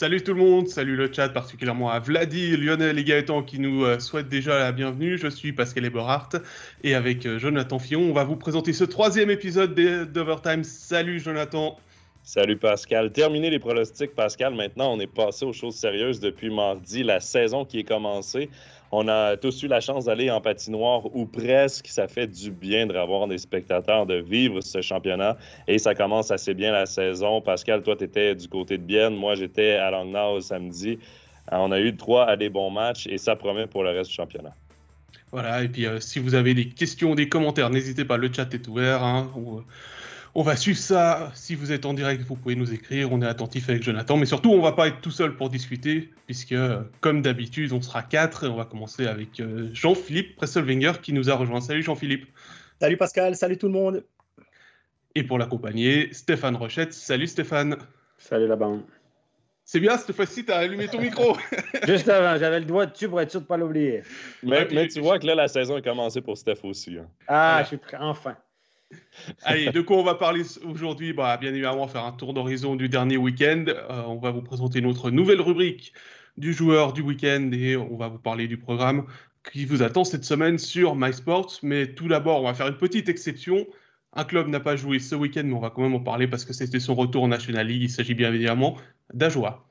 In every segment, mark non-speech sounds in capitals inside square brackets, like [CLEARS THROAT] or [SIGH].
Salut tout le monde, salut le chat, particulièrement à Vladi, Lionel et Gaëtan qui nous euh, souhaitent déjà la bienvenue. Je suis Pascal Eberhardt et avec euh, Jonathan Fillon, on va vous présenter ce troisième épisode d'Overtime. Salut Jonathan. Salut Pascal. Terminé les pronostics, Pascal. Maintenant, on est passé aux choses sérieuses depuis mardi, la saison qui est commencée. On a tous eu la chance d'aller en patinoire ou presque. Ça fait du bien de revoir des spectateurs, de vivre ce championnat. Et ça commence assez bien la saison. Pascal, toi, tu étais du côté de Bienne. Moi, j'étais à Langnau samedi. Euh, on a eu trois à des bons matchs et ça promet pour le reste du championnat. Voilà, et puis euh, si vous avez des questions, des commentaires, n'hésitez pas, le chat est ouvert. Hein, on va suivre ça. Si vous êtes en direct, vous pouvez nous écrire. On est attentif avec Jonathan. Mais surtout, on va pas être tout seul pour discuter, puisque, comme d'habitude, on sera quatre. Et on va commencer avec euh, Jean-Philippe Presselwenger qui nous a rejoint. Salut Jean-Philippe. Salut Pascal. Salut tout le monde. Et pour l'accompagner, Stéphane Rochette. Salut Stéphane. Salut la bande. C'est bien, cette fois-ci, tu as allumé ton micro. [LAUGHS] [LAUGHS] Juste avant, j'avais le doigt dessus pour être sûr de ne pas l'oublier. Mais, tu vois que là, la saison a commencé pour Steph aussi. Hein. Ah, je suis prêt, enfin. [LAUGHS] Allez, de quoi on va parler aujourd'hui? Bah, Bien évidemment, faire un tour d'horizon du dernier week-end. Euh, on va vous présenter notre nouvelle rubrique du joueur du week-end et on va vous parler du programme qui vous attend cette semaine sur MySports. Mais tout d'abord, on va faire une petite exception. Un club n'a pas joué ce week-end, mais on va quand même en parler parce que c'était son retour en National League. Il s'agit bien évidemment d'Ajoa.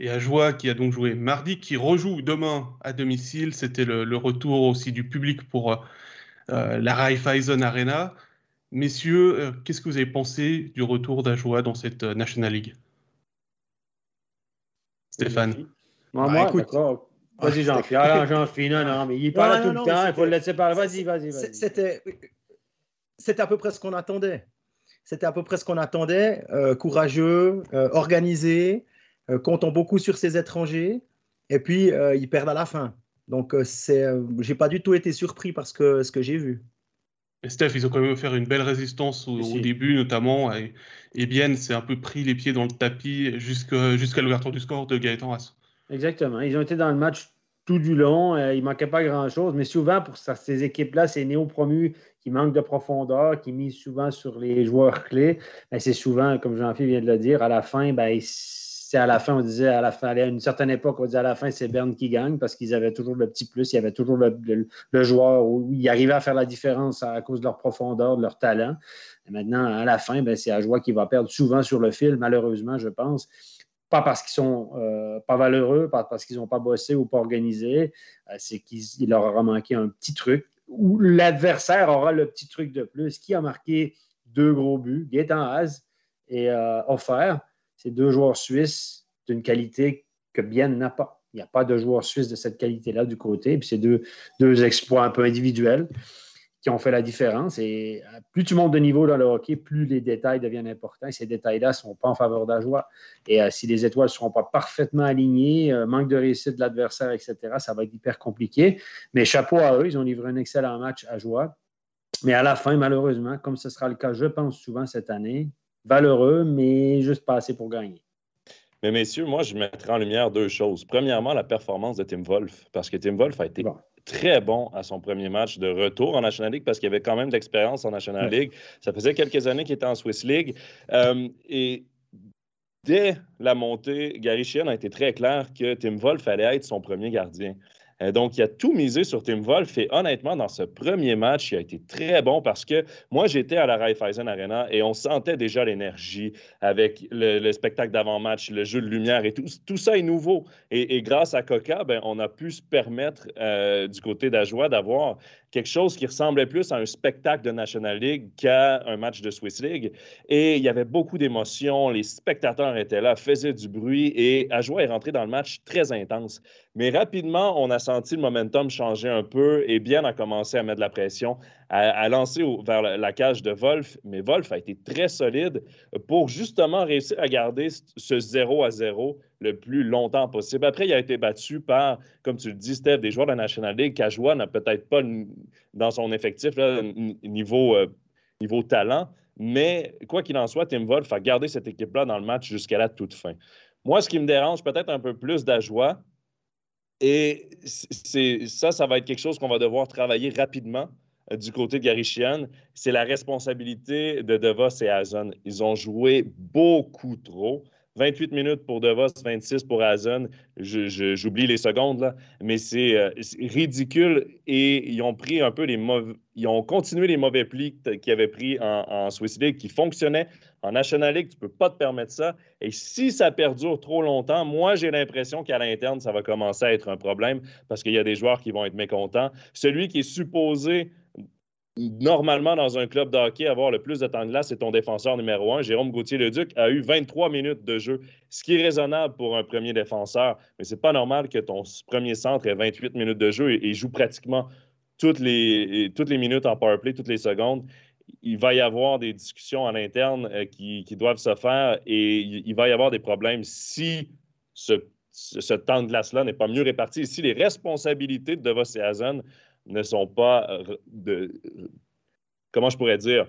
Et à Joie qui a donc joué mardi, qui rejoue demain à domicile. C'était le, retour aussi du public pour euh, la Raiffeisen Arena. Messieurs, euh, qu'est-ce que vous avez pensé du retour d'Ajoa dans cette euh, National League? Stéphane Moi, moi écoute. Vas-y, Jean-Philippe. Jean-Philippe, non, non, mais il parle tout le temps, il faut le laisser parler. Vas-y, vas-y, vas-y. C'était, c'était à peu près ce qu'on attendait. C'était à peu près ce qu'on attendait. courageux, organisé, euh, comptant beaucoup sur ses étrangers, et puis euh, ils perdent à la fin. Donc, euh, c'est, j'ai pas du tout été surpris par ce que, ce que j'ai vu. Et Steph, ils ont quand même fait une belle résistance au, début, notamment. Et, et Bien s'est un peu pris les pieds dans le tapis jusqu'à, jusqu'à l'ouverture du score de Gaëtan Haas. Exactement. Ils ont été dans le match tout du long. il ne manquait pas grand-chose. Mais souvent, pour ces équipes-là, ces néo-promus qui manquent de profondeur, qui misent souvent sur les joueurs clés, ben, c'est souvent, comme Jean-Philippe vient de le dire, à la fin, ben, à la fin, on disait à la fin, à une certaine époque, on disait à la fin, c'est Berne qui gagne parce qu'ils avaient toujours le petit plus, il y avait toujours le, joueur où ils arrivaient à faire la différence à, cause de leur profondeur, de leur talent. Et maintenant, à la fin, ben, c'est Ajoie qui va perdre souvent sur le fil, malheureusement, je pense. Pas parce qu'ils sont euh, pas valeureux, pas parce qu'ils n'ont pas bossé ou pas organisé, euh, c'est qu'il leur aura manqué un petit truc ou l'adversaire aura le petit truc de plus. Qui a marqué deux gros buts, Gaëtan Haz et euh, offert c'est deux joueurs suisses d'une qualité que Bien n'a pas. Il n'y a pas de joueurs suisses de cette qualité-là du côté. Puis c'est deux, exploits un peu individuels qui ont fait la différence. Et euh, plus tu montes de niveau dans le hockey, plus les détails deviennent importants. Et ces détails-là ne sont pas en faveur d'Ajoie. Et euh, si les étoiles ne seront pas parfaitement alignées, euh, manque de réussite de l'adversaire, etc., ça va être hyper compliqué. Mais chapeau à eux, ils ont livré un excellent match à Joie. Mais à la fin, malheureusement, comme ce sera le cas, je pense, souvent cette année, valeureux, mais juste pas assez pour gagner. Mais messieurs, moi, je mettrai en lumière deux choses. Premièrement, la performance de Tim Wolf, parce que Tim Wolf a été très bon à son premier match de retour en National League, parce qu'il avait quand même de l'expérience en National League. Ça faisait quelques années qu'il était en Swiss League. Euh, et dès la montée, Gary Sheehan a été très clair que Tim Wolf allait être son premier gardien. Euh, donc, il a tout misé sur Tim Wolf et honnêtement, dans ce premier match, il a été très bon parce que moi, j'étais à la Raiffeisen Arena et on sentait déjà l'énergie avec le, spectacle d'avant-match, le jeu de lumière et tout. Tout ça est nouveau. Et, grâce à Coca, ben, on a pu se permettre euh, du côté d'Ajoie d'avoir quelque chose qui ressemblait plus à un spectacle de National League qu'à un match de Swiss League. Et il y avait beaucoup d'émotions, les spectateurs étaient là, faisaient du bruit et Ajoie est rentré dans le match très intense. Mais rapidement, on a senti le momentum changer un peu et Bien a commencé à mettre de la pression, à, lancer vers la, cage de Wolf. Mais Wolf a été très solide pour justement réussir à garder ce 0 à 0 le plus longtemps possible. Après, il a été battu par, comme tu le dis, Steph, des joueurs de la National League qu'Ajoie n'a peut-être pas dans son effectif niveau, euh, niveau talent. Mais quoi qu'il en soit, Tim Wolf a gardé cette équipe-là dans le match jusqu'à la toute fin. Moi, ce qui me dérange peut-être un peu plus d'Ajoie, et ça, ça va être quelque chose qu'on va devoir travailler rapidement du côté de Gary c'est la responsabilité de DeVos et Hazen. Ils ont joué beaucoup trop. 28 minutes pour DeVos, 26 pour Hazen. J'oublie les secondes, là, mais c'est ridicule. Et ils ont pris un peu les mauvais. Ils ont continué les mauvais plis qu'ils avaient pris en, en, Swiss League qui fonctionnaient. En National League, tu ne peux pas te permettre ça. Et si ça perdure trop longtemps, moi, j'ai l'impression qu'à l'interne, ça va commencer à être un problème parce qu'il y a des joueurs qui vont être mécontents. Celui qui est supposé normalement, dans un club de hockey, avoir le plus de temps de glace, c'est ton défenseur numéro un. Jérôme Gauthier-Leduc a eu 23 minutes de jeu, ce qui est raisonnable pour un premier défenseur, mais c'est pas normal que ton premier centre ait 28 minutes de jeu et, joue pratiquement toutes les, minutes en powerplay, toutes les secondes. Il va y avoir des discussions à l'interne euh, qui, doivent se faire et il, va y avoir des problèmes si ce, temps de glace-là n'est pas mieux réparti, si les responsabilités de Devos et ne sont pas euh, de, comment je pourrais dire,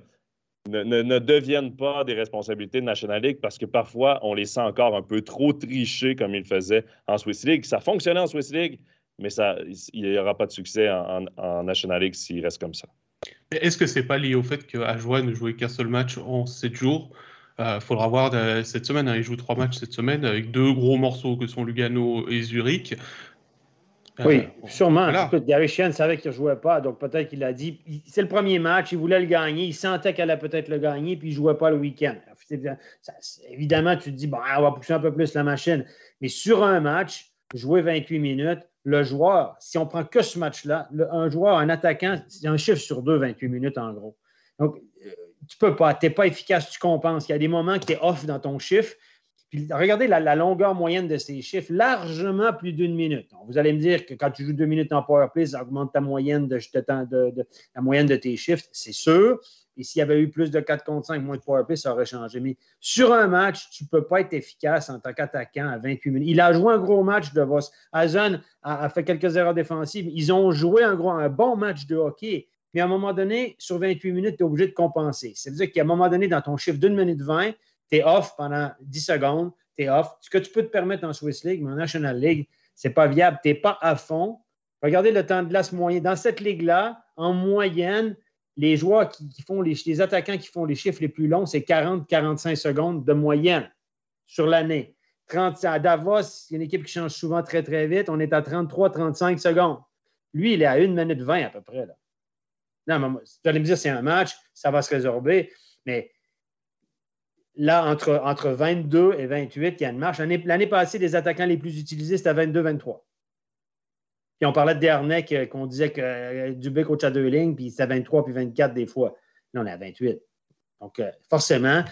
ne, deviennent pas des responsabilités de National League parce que parfois, on les sent encore un peu trop tricher comme ils faisaient en Swiss League. Ça fonctionnait en Swiss League, mais ça, il n'y aura pas de succès en, National League s'il reste comme ça. Est-ce que c'est pas lié au fait qu'Ajoie ne jouait qu'un seul match en sept jours? Il euh, faudra voir euh, cette semaine. Hein, il joue trois matchs cette semaine avec deux gros morceaux que sont Lugano et Zurich. Oui, sûrement. Écoute, Gary Sheehan savait qu'il ne jouait pas, donc peut-être qu'il a dit c'est le premier match, il voulait le gagner, il sentait qu'elle allait peut-être le gagner, puis il ne jouait pas le week-end. Évidemment, tu te dis bon, on va pousser un peu plus la machine. Mais sur un match, jouer 28 minutes, le joueur, si on prend que ce match-là, un joueur, un attaquant, c'est un chiffre sur deux, 28 minutes en gros. Donc, euh, tu peux pas, tu n'es pas efficace, tu compenses. Il y a des moments que tu es off dans ton chiffre, regardez la, longueur moyenne de ces chiffres, largement plus d'une minute. vous allez me dire que quand tu joues deux minutes en powerplay, ça augmente ta moyenne de, la moyenne de tes chiffres, c'est sûr. Et s'il y avait eu plus de 4 contre 5, moins de powerplay, ça aurait changé. Mais sur un match, tu ne peux pas être efficace en tant qu'attaquant à 28 minutes. Il a joué un gros match de Vos. Hazen a, fait quelques erreurs défensives. Ils ont joué un, gros, un bon match de hockey. Mais à un moment donné, sur 28 minutes, tu es obligé de compenser. C'est-à-dire qu'à un moment donné, dans ton chiffre d'une minute 20, tu es off pendant 10 secondes, tu es off. Ce que tu peux te permettre en Swiss League, mais en National League, ce n'est pas viable. Tu n'es pas à fond. Regardez le temps de glace moyen. Dans cette ligue-là, en moyenne, les joueurs qui, font les, attaquants qui font les chiffres les plus longs, c'est 40-45 secondes de moyenne sur l'année. À Davos, il y a une équipe qui change souvent très, très vite. On est à 33-35 secondes. Lui, il est à 1 minute 20 à peu près. Là. Non, mais, tu allez me dire, c'est un match, ça va se résorber. Mais Là, entre, entre 22 et 28, il y a une marche. L'année passée, les attaquants les plus utilisés, c'était 22-23. Puis on parlait de Dernec, qu'on disait que euh, Dubé coach à deux lignes, puis c'était 23 puis 24 des fois. Là, on est à 28. Donc, euh, forcément,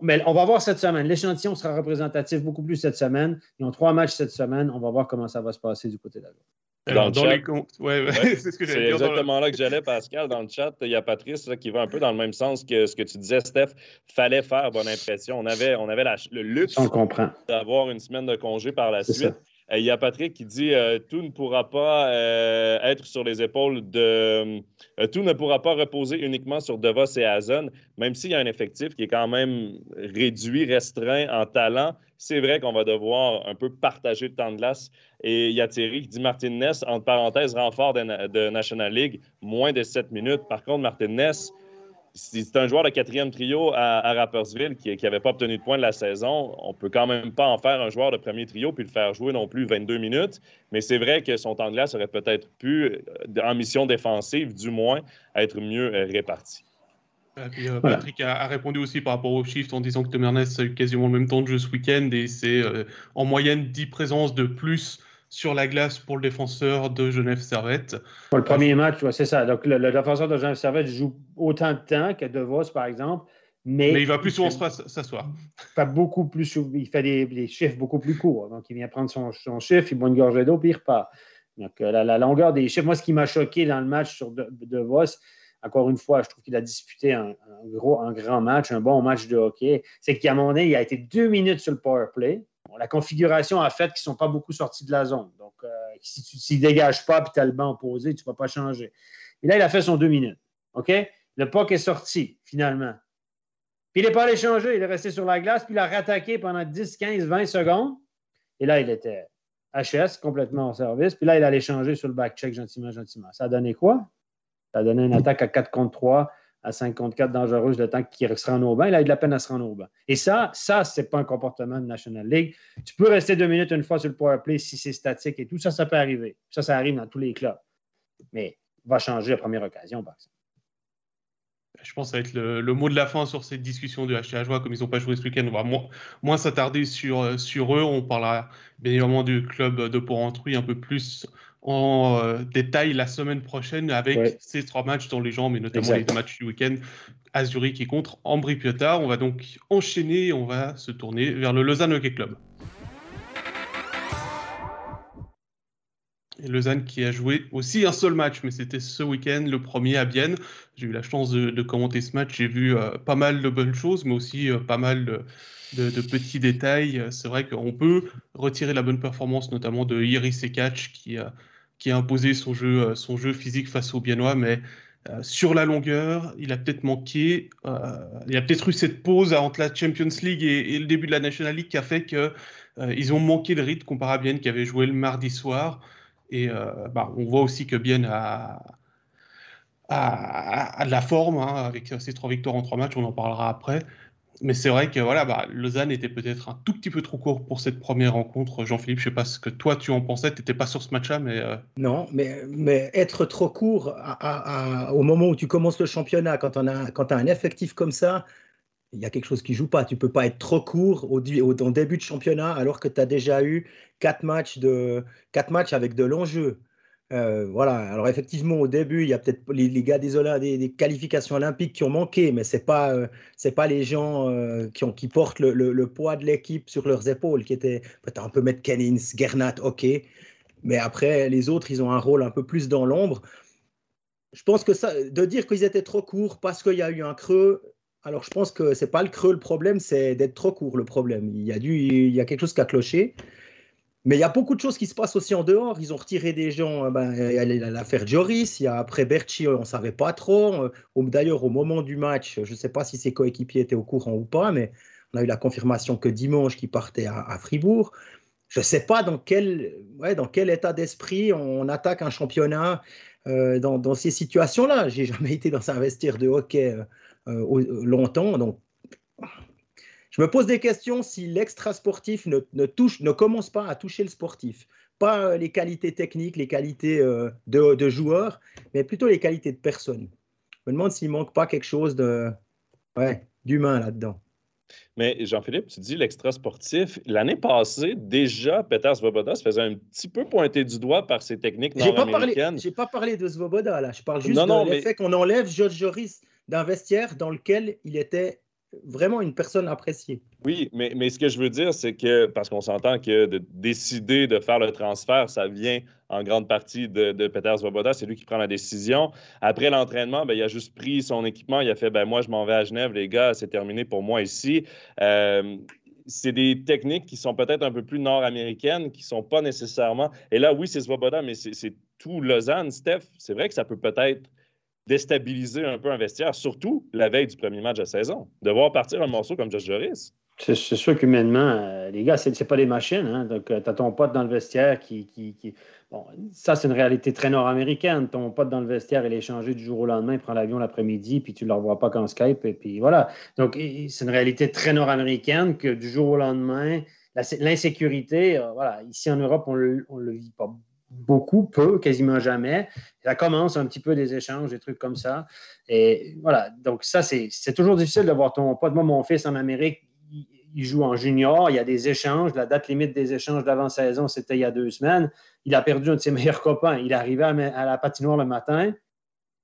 mais on va voir cette semaine. L'échantillon sera représentatif beaucoup plus cette semaine. Ils ont trois matchs cette semaine. On va voir comment ça va se passer du côté de la dans, les comptes. [LAUGHS] c'est ce que C'est exactement là que j'allais, Pascal. Dans le chat, il y a Patrice qui va un peu dans le même sens que ce que tu disais, Steph. Fallait faire bonne impression. On avait, on avait le luxe d'avoir une semaine de congé par la suite. Il y a Patrick qui dit euh, tout ne pourra pas euh, être sur les épaules de. tout ne pourra pas reposer uniquement sur Devos et Hazen, même s'il y a un effectif qui est quand même réduit, restreint en talent. C'est vrai qu'on va devoir un peu partager le temps de glace. Et il y a Thierry qui dit Martin Ness, entre parenthèses, renfort de, de National League, moins de 7 minutes. Par contre, Martin Ness, c'est un joueur de quatrième trio à, Rappersville qui n'avait pas obtenu de points de la saison. On peut quand même pas en faire un joueur de premier trio puis le faire jouer non plus 22 minutes. Mais c'est vrai que son temps de glace aurait peut-être pu, euh, en mission défensive, du moins, être mieux euh, réparti. Euh, Patrick a, répondu aussi par rapport au shift en disant que Tom Ernest a eu quasiment le même temps de jeu ce week-end et c'est en moyenne 10 présences de plus sur la glace pour le défenseur de Genève Servette. Pour le premier match, c'est ça. Donc, le, défenseur de Genève Servette joue autant de temps que De Vos, par exemple. Mais, il va plus souvent s'asseoir. Il fait beaucoup plus, il fait des, chiffres beaucoup plus courts. Donc, il vient prendre son, chiffre, il boit une gorgée d'eau, puis il repart. Donc, euh, la, longueur des chiffres. Moi, ce qui m'a choqué dans le match sur De, Vos, encore une fois, je trouve qu'il a disputé un, gros, un grand match, un bon match de hockey. C'est qu'à un moment donné, il a été deux minutes sur le power play la configuration a fait qu'ils ne sont pas beaucoup sortis de la zone. Donc, euh, si tu ne dégages pas et tu as le banc opposé, tu ne vas pas changer. Et là, il a fait son deux minutes. OK? Le puck est sorti, finalement. Puis il n'est pas allé changer. Il est resté sur la glace, puis il a rattaqué pendant 10, 15, 20 secondes. Et là, il était HS, complètement en service. Puis là, il allait changer sur le back-check gentiment, gentiment. Ça a donné quoi? Ça a donné une attaque à 4 contre 3, à 5 contre 4 dangereuse le temps qu'il se rende au banc. Il a eu de la peine à se rendre au banc. Et ça, ça, c'est pas un comportement de National League. Tu peux rester deux minutes une fois sur le power play si c'est statique et tout. Ça, ça peut arriver. Ça, ça arrive dans tous les clubs. Mais va changer à première occasion, par exemple. Je pense que ça va être le, mot de la fin sur cette discussion de HTH comme ils n'ont pas joué ce week-end. On va moins, s'attarder sur, euh, sur eux. On parlera bien évidemment du club de Port-Entruy un peu plus en euh, détail la semaine prochaine avec ces trois matchs dans les jambes, et notamment les deux matchs du week-end à Zurich et contre Ambri Piotta. On va donc enchaîner, on va se tourner vers le Lausanne Hockey Club. Et Lausanne qui a joué aussi un seul match, mais c'était ce week-end, le premier à Bienne. J'ai eu la chance de, commenter ce match. J'ai vu euh, pas mal de bonnes choses, mais aussi euh, pas mal de, petits détails. C'est vrai qu'on peut retirer la bonne performance, notamment de Iris Ekach, qui, qui a imposé son jeu, euh, physique face aux Biennois, mais sur la longueur, il a peut-être manqué, il a peut-être eu cette pause entre la Champions League et, le début de la National League qui a fait qu'ils ont manqué le rythme comparé à Bienne qui avait joué le mardi soir. Et euh, bah, on voit aussi que Bien a, a, de la forme hein, avec ses trois victoires en trois matchs, on en parlera après. Mais c'est vrai que voilà, bah, Lausanne était peut-être un tout petit peu trop court pour cette première rencontre. Jean-Philippe, je ne sais pas ce que toi tu en pensais, tu n'étais pas sur ce match-là, mais... Euh, non, mais, être trop court au moment où tu commences le championnat, quand tu as un effectif comme ça, il y a quelque chose qui joue pas. Tu peux pas être trop court au, début de championnat alors que tu as déjà eu quatre matchs, de, quatre matchs avec de l'enjeu. Euh, voilà. Alors effectivement, au début, il y a peut-être les, gars des, qualifications olympiques qui ont manqué, mais c'est pas euh, pas les gens euh, qui, portent le, poids de l'équipe sur leurs épaules, qui étaient peut-être un peu Kennins, Gernat, ok, mais après les autres, ils ont un rôle un peu plus dans l'ombre. Je pense que ça, de dire qu'ils étaient trop courts parce qu'il y a eu un creux, alors, je pense que c'est pas le creux le problème, c'est d'être trop court le problème. Il y, a dû, il y a quelque chose qui a cloché. Mais il y a beaucoup de choses qui se passent aussi en dehors. Ils ont retiré des gens. Euh, ben, il y a l'affaire Joris, il y a après Berchi, on ne savait pas trop. Euh, D'ailleurs, au moment du match, je ne sais pas si ses coéquipiers étaient au courant ou pas, mais on a eu la confirmation que dimanche, qu'il partait à, Fribourg. Je ne sais pas dans quel, état d'esprit on attaque un championnat euh, dans, ces situations-là. J'ai [LAUGHS] jamais été dans un vestiaire de hockey longtemps. Donc, je me pose des questions si l'extra sportif ne, touche, ne commence pas à toucher le sportif. Pas euh, les qualités techniques, les qualités euh, de, joueurs, mais plutôt les qualités de personnes. Je me demande s'il manque pas quelque chose de, ouais, d'humain là-dedans. Mais Jean-Philippe, tu dis l'extra sportif. L'année passée, déjà, Peter Svoboda se faisait un petit peu pointer du doigt par ses techniques nord-américaines. Je n'ai pas parlé de Svoboda, là. Je parle juste du fait qu'on enlève George Joris d'un vestiaire dans lequel il était vraiment une personne appréciée. Oui, mais, mais ce que je veux dire, c'est que, parce qu'on s'entend que de décider de faire le transfert, ça vient en grande partie de, Peter Svoboda, c'est lui qui prend la décision. Après l'entraînement, ben, il a juste pris son équipement, il a fait, ben, moi, je m'en vais à Genève, les gars, c'est terminé pour moi ici. Euh, c'est des techniques qui sont peut-être un peu plus nord-américaines, qui ne sont pas nécessairement. Et là, oui, c'est Svoboda, mais c'est tout Lausanne. Steph, c'est vrai que ça peut peut-être déstabiliser un peu un vestiaire, surtout la veille du premier match de saison. De voir partir un morceau comme Josh Joris. C'est sûr qu'humainement, euh, les gars, c'est pas des machines. Hein? Donc, euh, tu as ton pote dans le vestiaire qui. qui, Bon, ça, c'est une réalité très nord-américaine. Ton pote dans le vestiaire, il est changé du jour au lendemain, il prend l'avion l'après-midi, puis tu ne le revois pas qu'en Skype, et puis voilà. Donc, c'est une réalité très nord-américaine que du jour au lendemain, l'insécurité, euh, voilà, ici en Europe, on ne le vit pas beaucoup, peu, quasiment jamais. Ça commence un petit peu des échanges, des trucs comme ça. Et voilà, donc ça, c'est toujours difficile de voir ton pote. Moi, mon fils en Amérique, il, joue en junior, il y a des échanges. La date limite des échanges d'avant-saison, c'était il y a deux semaines. Il a perdu un de ses [LAUGHS] meilleurs copains. Il arrivé à, la patinoire le matin.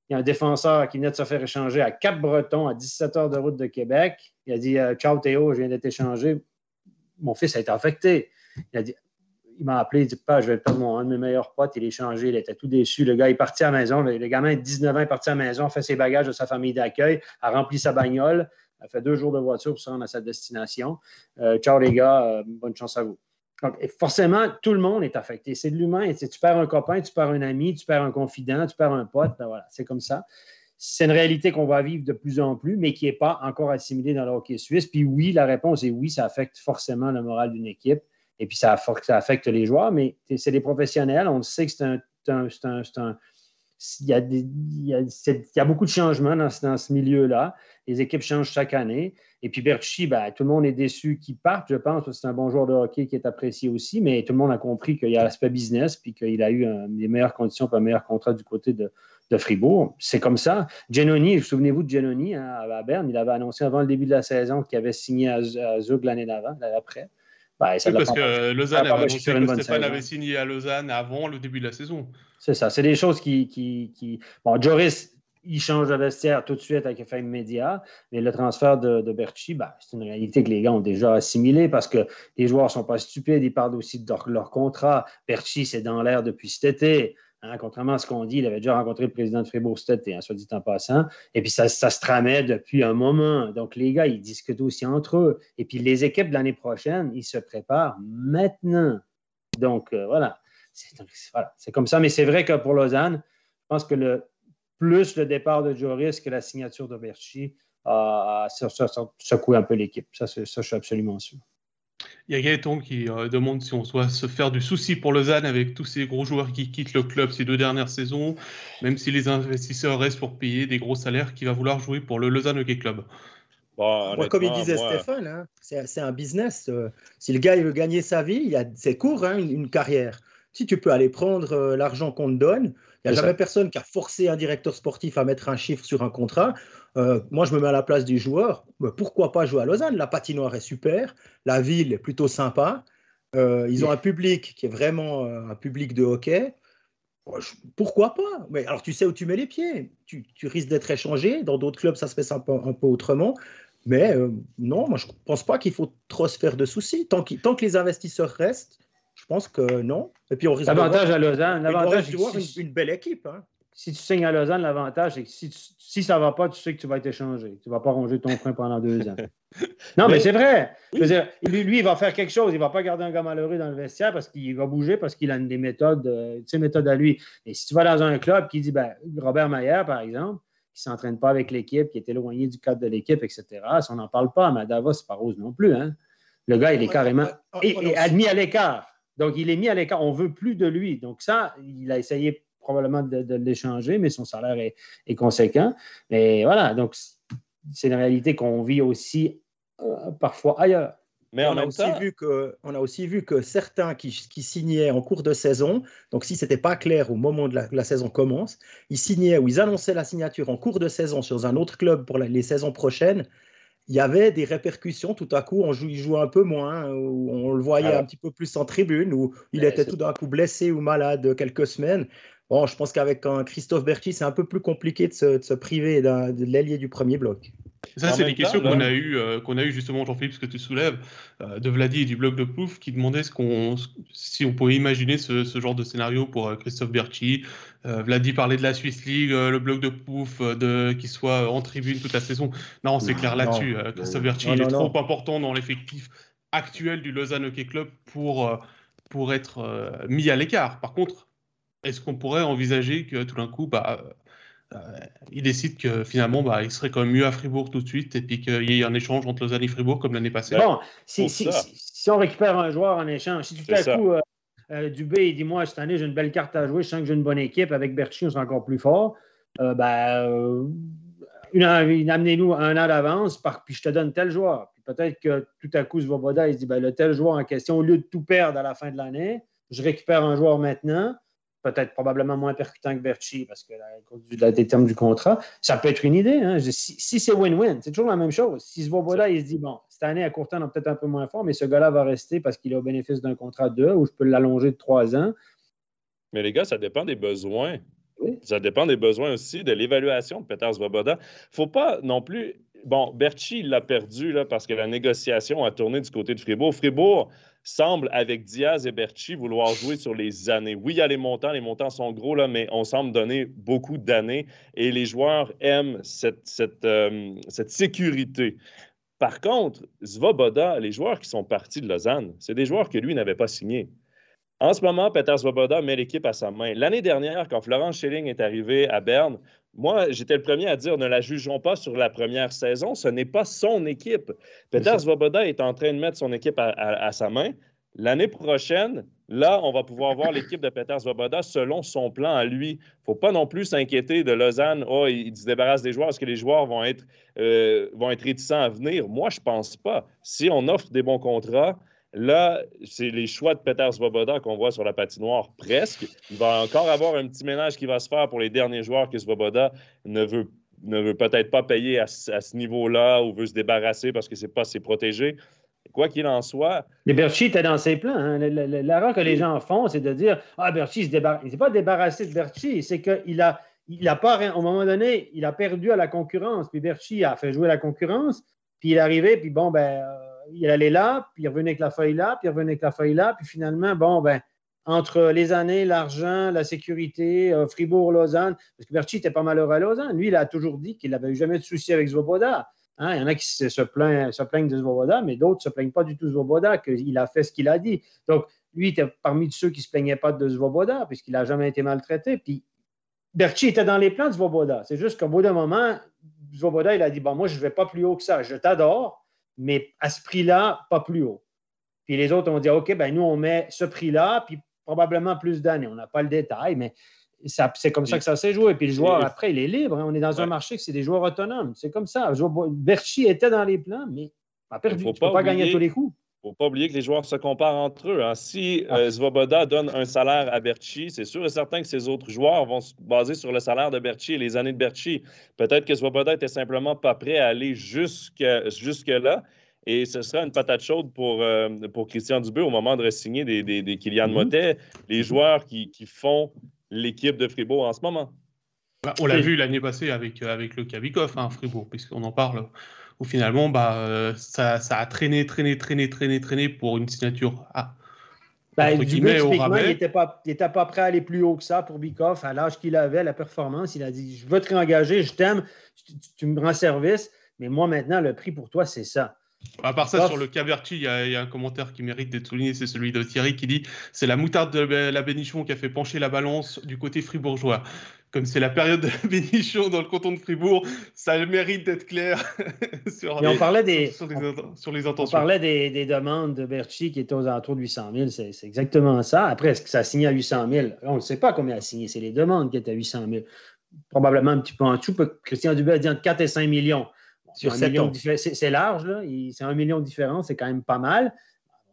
Il y a un défenseur qui venait de se faire échanger à Cap-Breton, à 17 heures de route de Québec. Il a dit euh, Ciao Théo, je viens d'être échangé. Mon fils a été affecté. Il a dit il m'a appelé, il dit Pas, je vais perdre mon, un de mes meilleurs potes, il est changé, il était tout déçu. Le gars est parti à la maison, le, gamin de 19 ans est parti à la maison, fait ses bagages de sa famille d'accueil, a rempli sa bagnole, a fait deux jours de voiture pour se rendre à sa destination. Euh, ciao les gars, euh, bonne chance à vous. Donc, forcément, tout le monde est affecté. C'est de l'humain. Tu perds un copain, tu perds un ami, tu perds un confident, tu perds un pote. Ben voilà, c'est comme ça. C'est une réalité qu'on va vivre de plus en plus, mais qui n'est pas encore assimilée dans le hockey suisse. Puis oui, la réponse est oui, ça affecte forcément le moral d'une équipe. Et puis, ça, affecte les joueurs, mais c'est des professionnels. On sait que c'est un, il y, a il, y a, beaucoup de changements dans, ce milieu-là. Les équipes changent chaque année. Et puis Bertucci, ben, tout le monde est déçu qu'il parte, je pense. C'est un bon joueur de hockey qui est apprécié aussi, mais tout le monde a compris qu'il y a l'aspect business, puis qu'il a eu les meilleures conditions pour un meilleur contrat du côté de, Fribourg. C'est comme ça. Genoni, souvenez-vous de Genoni hein, à Berne, il avait annoncé avant le début de la saison qu'il avait signé à, Zug l'année d'avant, l'année oui, parce que Lausanne avait annoncé que Stéphane avait signé à Lausanne avant le début de la saison. C'est ça. C'est des choses qui, qui, Bon, Joris, il change de vestiaire tout de suite avec effet immédiat, mais le transfert de, de ben, c'est une réalité que les gars ont déjà assimilée parce que les joueurs ne sont pas stupides. Ils parlent aussi de leur, contrat. Berchi, c'est dans l'air depuis cet été. Hein, contrairement à ce qu'on dit, il avait déjà rencontré le président de Fribourg cet été, hein, soit dit en passant. Et puis, ça, se tramait depuis un moment. Donc, les gars, ils discutent aussi entre eux. Et puis, les équipes de l'année prochaine, ils se préparent maintenant. Donc, euh, voilà. C'est comme ça. Mais c'est vrai que pour Lausanne, je pense que plus le départ de Joris que la signature de a, secoué un peu l'équipe. Ça, ça, je suis absolument sûr. Il y a Gaëtan qui euh, demande si on doit se faire du souci pour Lausanne avec tous ces gros joueurs qui quittent le club ces deux dernières saisons, même si les investisseurs restent pour payer des gros salaires, qui va vouloir jouer pour le Lausanne Hockey Club. comme il disait Stéphane, hein, c'est un business. Euh, si le gars il veut gagner sa vie, c'est court, hein, une, carrière. Si tu peux aller prendre euh, l'argent qu'on te donne, il n'y a jamais personne qui a forcé un directeur sportif à mettre un chiffre sur un contrat. Euh, moi, je me mets à la place du joueur. pourquoi pas jouer à Lausanne? La patinoire est super, la ville est plutôt sympa. Euh, ils ont un public qui est vraiment euh, un public de hockey. Pourquoi pas? Mais alors, tu sais où tu mets les pieds. Tu, risques d'être échangé. Dans d'autres clubs, ça se fait un peu, un peu autrement. Mais non, moi, je ne pense pas qu'il faut trop se faire de soucis. Tant, tant que les investisseurs restent, je pense que non. Et puis on risque L'avantage à Lausanne, l'avantage de voir une, belle équipe. Hein. Si tu signes à Lausanne, l'avantage, c'est que si, ça ne va pas, tu sais que tu vas être échangé. Tu ne vas pas ronger ton frein pendant deux ans. [LAUGHS] Non, mais, c'est vrai. lui, il va faire quelque chose. Il ne va pas garder un gars malheureux dans le vestiaire parce qu'il va bouger, parce qu'il a des méthodes, euh, ses méthodes à lui. Et si tu vas dans un club qui dit, ben, Robert Mayer, par exemple, qui ne s'entraîne pas avec l'équipe, qui est éloigné du cadre de l'équipe, etc., si on n'en parle pas, mais à c'est pas rose non plus. Hein? Le gars, il est carrément admis à l'écart. Donc, il est mis à l'écart. On ne veut plus de lui. Donc, ça, il a essayé probablement de, l'échanger, mais son salaire est, conséquent. Mais voilà, donc, c'est une réalité qu'on vit aussi euh, parfois ailleurs. Mais on, a aussi vu que, on a aussi vu que certains qui, signaient en cours de saison, donc si ce n'était pas clair au moment de la, la, saison commence, ils signaient ou ils annonçaient la signature en cours de saison sur un autre club pour les saisons prochaines il y avait des répercussions. Tout à coup, on joue, il jouait un peu moins, on le voyait un petit peu plus en tribune, où il était tout d'un coup blessé ou malade quelques semaines. Bon, je pense qu'avec Christophe Berti, c'est un peu plus compliqué de se, priver de l'ailier du premier bloc. Ça, c'est des questions qu'on a eues euh, qu'on a eu justement, Jean-Philippe, ce que tu soulèves, euh, de Vladi et du blog de Plouf, qui demandait ce qu'on, si on pouvait imaginer ce, genre de scénario pour euh, Christophe Berti. Vladi parlait de la Swiss League, le blog de Plouf, de, qu'il soit en tribune toute la saison. Non, c'est clair là-dessus. Christophe Berti, il est trop important dans l'effectif actuel du Lausanne Hockey Club pour, pour être mis à l'écart. Par contre, est-ce qu'on pourrait envisager que tout d'un coup, bah, euh, il décide que finalement, bah, il serait quand même mieux à Fribourg tout de suite et puis qu'il y ait un échange entre Lausanne et Fribourg comme l'année passée? Bon, si, si, si, on récupère un joueur en échange, si tout à coup, euh, euh, Dubé il dit Moi, cette année, j'ai une belle carte à jouer, je sens que j'ai une bonne équipe, avec Berchi, on sera encore plus fort. ben, amenez-nous un an d'avance, puis je te donne tel joueur. peut-être que tout à coup, Svoboda, il se dit ben, le tel joueur en question, au lieu de tout perdre à la fin de l'année, je récupère un joueur maintenant peut-être probablement moins percutant que Berchi parce que la, des termes du contrat, ça peut être une idée. Hein. Si, c'est win-win, c'est toujours la même chose. Si ce là il se dit, bon, cette année, à court terme, on peut-être un peu moins fort, mais ce gars-là va rester parce qu'il est au bénéfice d'un contrat de deux ou je peux l'allonger de trois ans. Mais les gars, ça dépend des besoins. Ça dépend des besoins aussi, de l'évaluation de Peter Svoboda. Il ne faut pas non plus. Bon, Berchi, il l'a perdu là, parce que la négociation a tourné du côté de Fribourg. Fribourg semble, avec Diaz et Berchi, vouloir jouer sur les années. Oui, il y a les montants, les montants sont gros, là, mais on semble donner beaucoup d'années et les joueurs aiment cette, cette, euh, cette sécurité. Par contre, Svoboda, les joueurs qui sont partis de Lausanne, c'est des joueurs que lui n'avait pas signés. En ce moment, Peter Svoboda met l'équipe à sa main. L'année dernière, quand Florence Schilling est arrivé à Berne, moi, j'étais le premier à dire ne la jugeons pas sur la première saison. Ce n'est pas son équipe. Peter Svoboda est en train de mettre son équipe à, sa main. L'année prochaine, là, on va pouvoir voir l'équipe de Peter Svoboda selon son plan à lui. Il ne faut pas non plus s'inquiéter de Lausanne. Oh, il, se débarrasse des joueurs. Est-ce que les joueurs vont être, euh, vont être réticents à venir? Moi, je ne pense pas. Si on offre des bons contrats, Là, c'est les choix de Peter Svoboda qu'on voit sur la patinoire presque. Il va encore avoir un petit ménage qui va se faire pour les derniers joueurs que Svoboda ne veut, ne veut peut-être pas payer à, ce niveau-là ou veut se débarrasser parce que ce n'est pas ses protégés. Quoi qu'il en soit. Mais Berchi était dans ses plans. Hein. L'erreur que les gens font, c'est de dire Ah, Berchi, il ne s'est pas débarrassé de Berchi. C'est qu'il a, il a pas, au moment donné, il a perdu à la concurrence. Puis Berchi a fait jouer la concurrence. Puis il est arrivé, puis bon, ben. Il allait là, puis il revenait avec la feuille là, puis il revenait avec la feuille là, puis finalement, bon, ben, entre les années, l'argent, la sécurité, euh, Fribourg, Lausanne, parce que Berchi était pas malheureux à Lausanne. Lui, il a toujours dit qu'il n'avait jamais eu de souci avec Zvoboda. Hein, il y en a qui se, plaignent, se plaignent de Zvoboda, mais d'autres ne se plaignent pas du tout de Zvoboda, qu'il a fait ce qu'il a dit. Donc, lui, était parmi ceux qui ne se plaignaient pas de Zvoboda, puisqu'il n'a jamais été maltraité. Puis, Berchi était dans les plans de Zvoboda. C'est juste qu'au bout d'un moment, Zvoboda, il a dit Bon, moi, je ne vais pas plus haut que ça. Je t'adore, mais à ce prix-là, pas plus haut. Puis les autres ont dit, OK, ben nous, on met ce prix-là, puis probablement plus d'années. On n'a pas le détail, mais c'est comme ça que ça s'est joué. Puis le joueur, après, il est libre. Hein. On est dans un marché que c'est des joueurs autonomes. C'est comme ça. Berchi était dans les plans, mais pas perdu. Il ne pas, pas gagner tous les coups. Il ne faut pas oublier que les joueurs se comparent entre eux. Hein. Si ah. euh, donne un salaire à Berchi, c'est sûr et certain que ses autres joueurs vont se baser sur le salaire de Berchi et les années de Berchi. Peut-être que Svoboda était simplement pas prêt à aller jusque-là. Jusque et ce sera une patate chaude pour, euh, pour Christian Dubé au moment de signer des, des, des Kylian mm-hmm. Motet, les joueurs qui, qui font l'équipe de Fribourg en ce moment. Bah, on l'a vu l'année passée avec, avec le Kavikov, hein, Fribourg, puisqu'on en parle où finalement, bah, euh, ça, a traîné, traîné, traîné, traîné, traîné pour une signature à. Ben, il n'était pas, pas, prêt à aller plus haut que ça pour Bikoff à l'âge qu'il avait, la performance. Il a dit Je veux te réengager, je t'aime, tu, me rends service, mais moi maintenant, le prix pour toi, c'est ça. À part ça, sur le Caverti, il y, a un commentaire qui mérite d'être souligné, c'est celui de Thierry qui dit c'est la moutarde de la Bénichon qui a fait pencher la balance du côté fribourgeois comme c'est la période de la bénichon dans le canton de Fribourg, ça a le mérite d'être clair [LAUGHS] sur, on parlait des, sur, les, intentions. On parlait des, demandes de Berchi qui étaient aux alentours de 800 000. C'est exactement ça. Après, est-ce que ça a signé à 800 000? On ne sait pas combien a signé. C'est les demandes qui étaient à 800 000. Probablement un petit peu en dessous. Christian Dubé a dit entre 4 et 5 millions. C'est large, c'est un million de différence, c'est quand même pas mal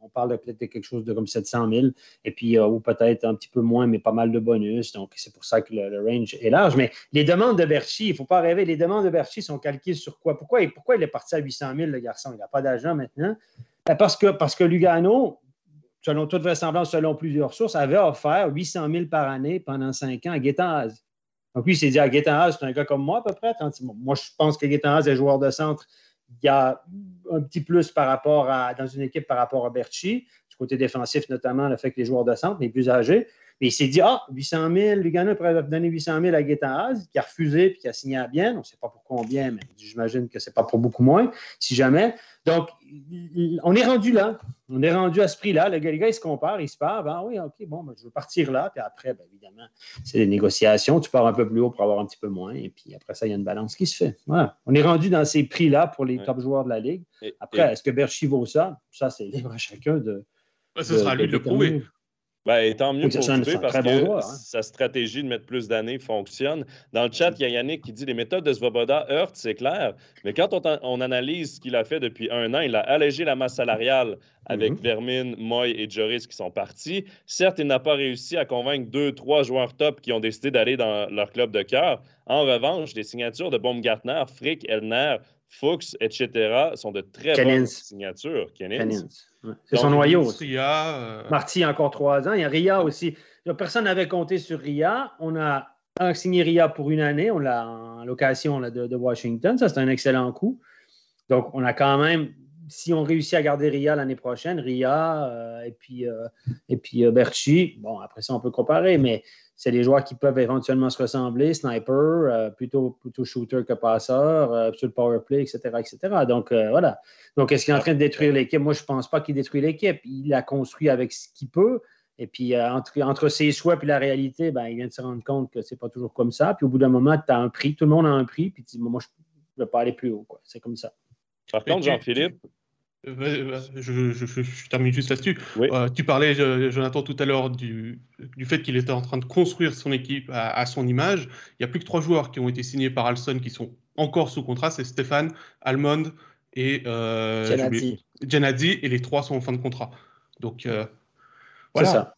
on parle de peut-être quelque chose de comme 700 000, et puis, euh, ou peut-être un petit peu moins, mais pas mal de bonus. Donc, c'est pour ça que le, range est large. Mais les demandes de Berchi, il ne faut pas rêver, les demandes de Berchi sont calquées sur quoi? Pourquoi, pourquoi il est parti à 800 000, le garçon? Il n'a pas d'argent maintenant. Ben, parce que, parce que Lugano, selon toute vraisemblance, selon plusieurs sources, avait offert 800 000 par année pendant cinq ans à Guétaz. Donc, lui, il s'est dit à Guétaz, c'est un gars comme moi à peu près. Moi, je pense que Guétaz est joueur de centre il y a un petit plus par rapport à, dans une équipe par rapport à Berchi, du côté défensif notamment, le fait que les joueurs de centre, les plus âgés. Mais il s'est dit, ah, 800 000, Lugano pourrait donner 800 000 à Guetta qui a refusé puis qui a signé à bien. On ne sait pas pour combien, mais j'imagine que ce n'est pas pour beaucoup moins, si jamais. Donc, on est rendu là. On est rendu à ce prix-là. Le gars, les gars, ils se comparent, ils se parlent. Ben, oui, OK, bon, ben, je veux partir là. Puis après, ben, évidemment, c'est des négociations. Tu pars un peu plus haut pour avoir un petit peu moins. Et puis après ça, il y a une balance qui se fait. Voilà. On est rendu dans ces prix-là pour les top joueurs de la Ligue. Après, est-ce que Berchi vaut ça? Ça, c'est libre à chacun de. ce sera lui de le prouver. Ben, tant mieux pour lui parce que hein. sa stratégie de mettre plus d'années fonctionne. Dans le chat, il y a Yannick qui dit les méthodes de Svoboda heurtent, c'est clair. Mais quand on, analyse ce qu'il a fait depuis un an, il a allégé la masse salariale avec mm Vermin, Moy et Joris qui sont partis. Certes, il n'a pas réussi à convaincre deux, trois joueurs top qui ont décidé d'aller dans leur club de cœur. En revanche, les signatures de Baumgartner, Frick, Elner, Fuchs, etc. sont de très bonnes signatures. C'est son noyau. Ria, euh, Marty, encore trois ans. Il y a Ria aussi. Personne n'avait compté sur Ria. On a signé Ria pour une année. On l'a en location de, Washington. Ça, c'est un excellent coup. Donc, on a quand même, si on réussit à garder Ria l'année prochaine, Ria euh, et puis, euh, et puis Berchi, bon, après ça, on peut comparer, mais c'est des joueurs qui peuvent éventuellement se ressembler, sniper, euh, plutôt, plutôt shooter que passeur, euh, sur le power play, etc. etc. Donc, euh, voilà. Donc, est-ce qu'il est en train de détruire l'équipe? Moi, je ne pense pas qu'il détruit l'équipe. Il l'a construit avec ce qu'il peut. Et puis, entre, entre, ses souhaits et la réalité, ben, il vient de se rendre compte que ce n'est pas toujours comme ça. Puis, au bout d'un moment, tu as un prix. Tout le monde a un prix. Puis, tu dis, moi, je ne veux pas aller plus haut. C'est comme ça. Par contre, Jean-Philippe, je, termine juste là-dessus. tu parlais, Jonathan, tout à l'heure du, du, fait qu'il était en train de construire son équipe à, son image. Il n'y a plus que trois joueurs qui ont été signés par Alston qui sont encore sous contrat. C'est Stéphane, Almond et euh, et les trois sont en fin de contrat. Donc, voilà. C'est ça.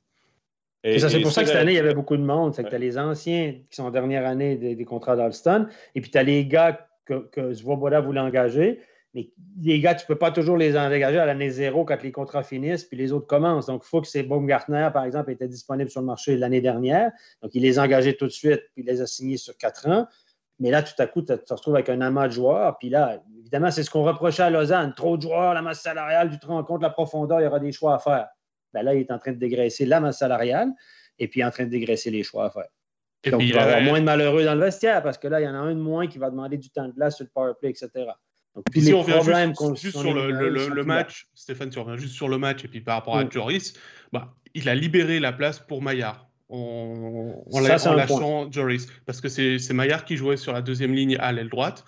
Et, ça, c'est pour ça que cette année, il y avait beaucoup de monde. C'est que tu as les anciens qui sont en dernière année des, contrats d'Alston, et puis tu as les gars que, que Svoboda voulait engager. Mais les gars, tu ne peux pas toujours les engager à l'année zéro quand les contrats finissent, puis les autres commencent. Donc, il faut que ces Baumgartner, par exemple, étaient disponibles sur le marché l'année dernière. Donc, il les a engagés tout de suite, puis il les a signés sur quatre ans. Mais là, tout à coup, tu te retrouves avec un amas de joueurs. Puis là, évidemment, c'est ce qu'on reprochait à Lausanne. Trop de joueurs, la masse salariale, tu te rends compte, la profondeur, il y aura des choix à faire. Ben là, il est en train de dégraisser la masse salariale et puis en train de dégraisser les choix à faire. Donc, il va y avoir moins de malheureux dans le vestiaire parce que là, il y en a un de moins qui va demander du temps de glace sur le powerplay, etc. Donc, si on revient juste, sur le, match, Stéphane, tu reviens juste sur le match et puis par rapport à mm. Joris, bah, il a libéré la place pour Maillard en, en, lâchant Joris parce que c'est Maillard qui jouait sur la deuxième ligne à l'aile droite.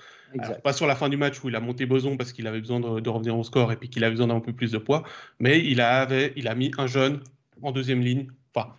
pas sur la fin du match où il a monté Boson parce qu'il avait besoin de, revenir au score et puis qu'il avait besoin d'un peu plus de poids, mais il, avait, il a mis un jeune en deuxième ligne, enfin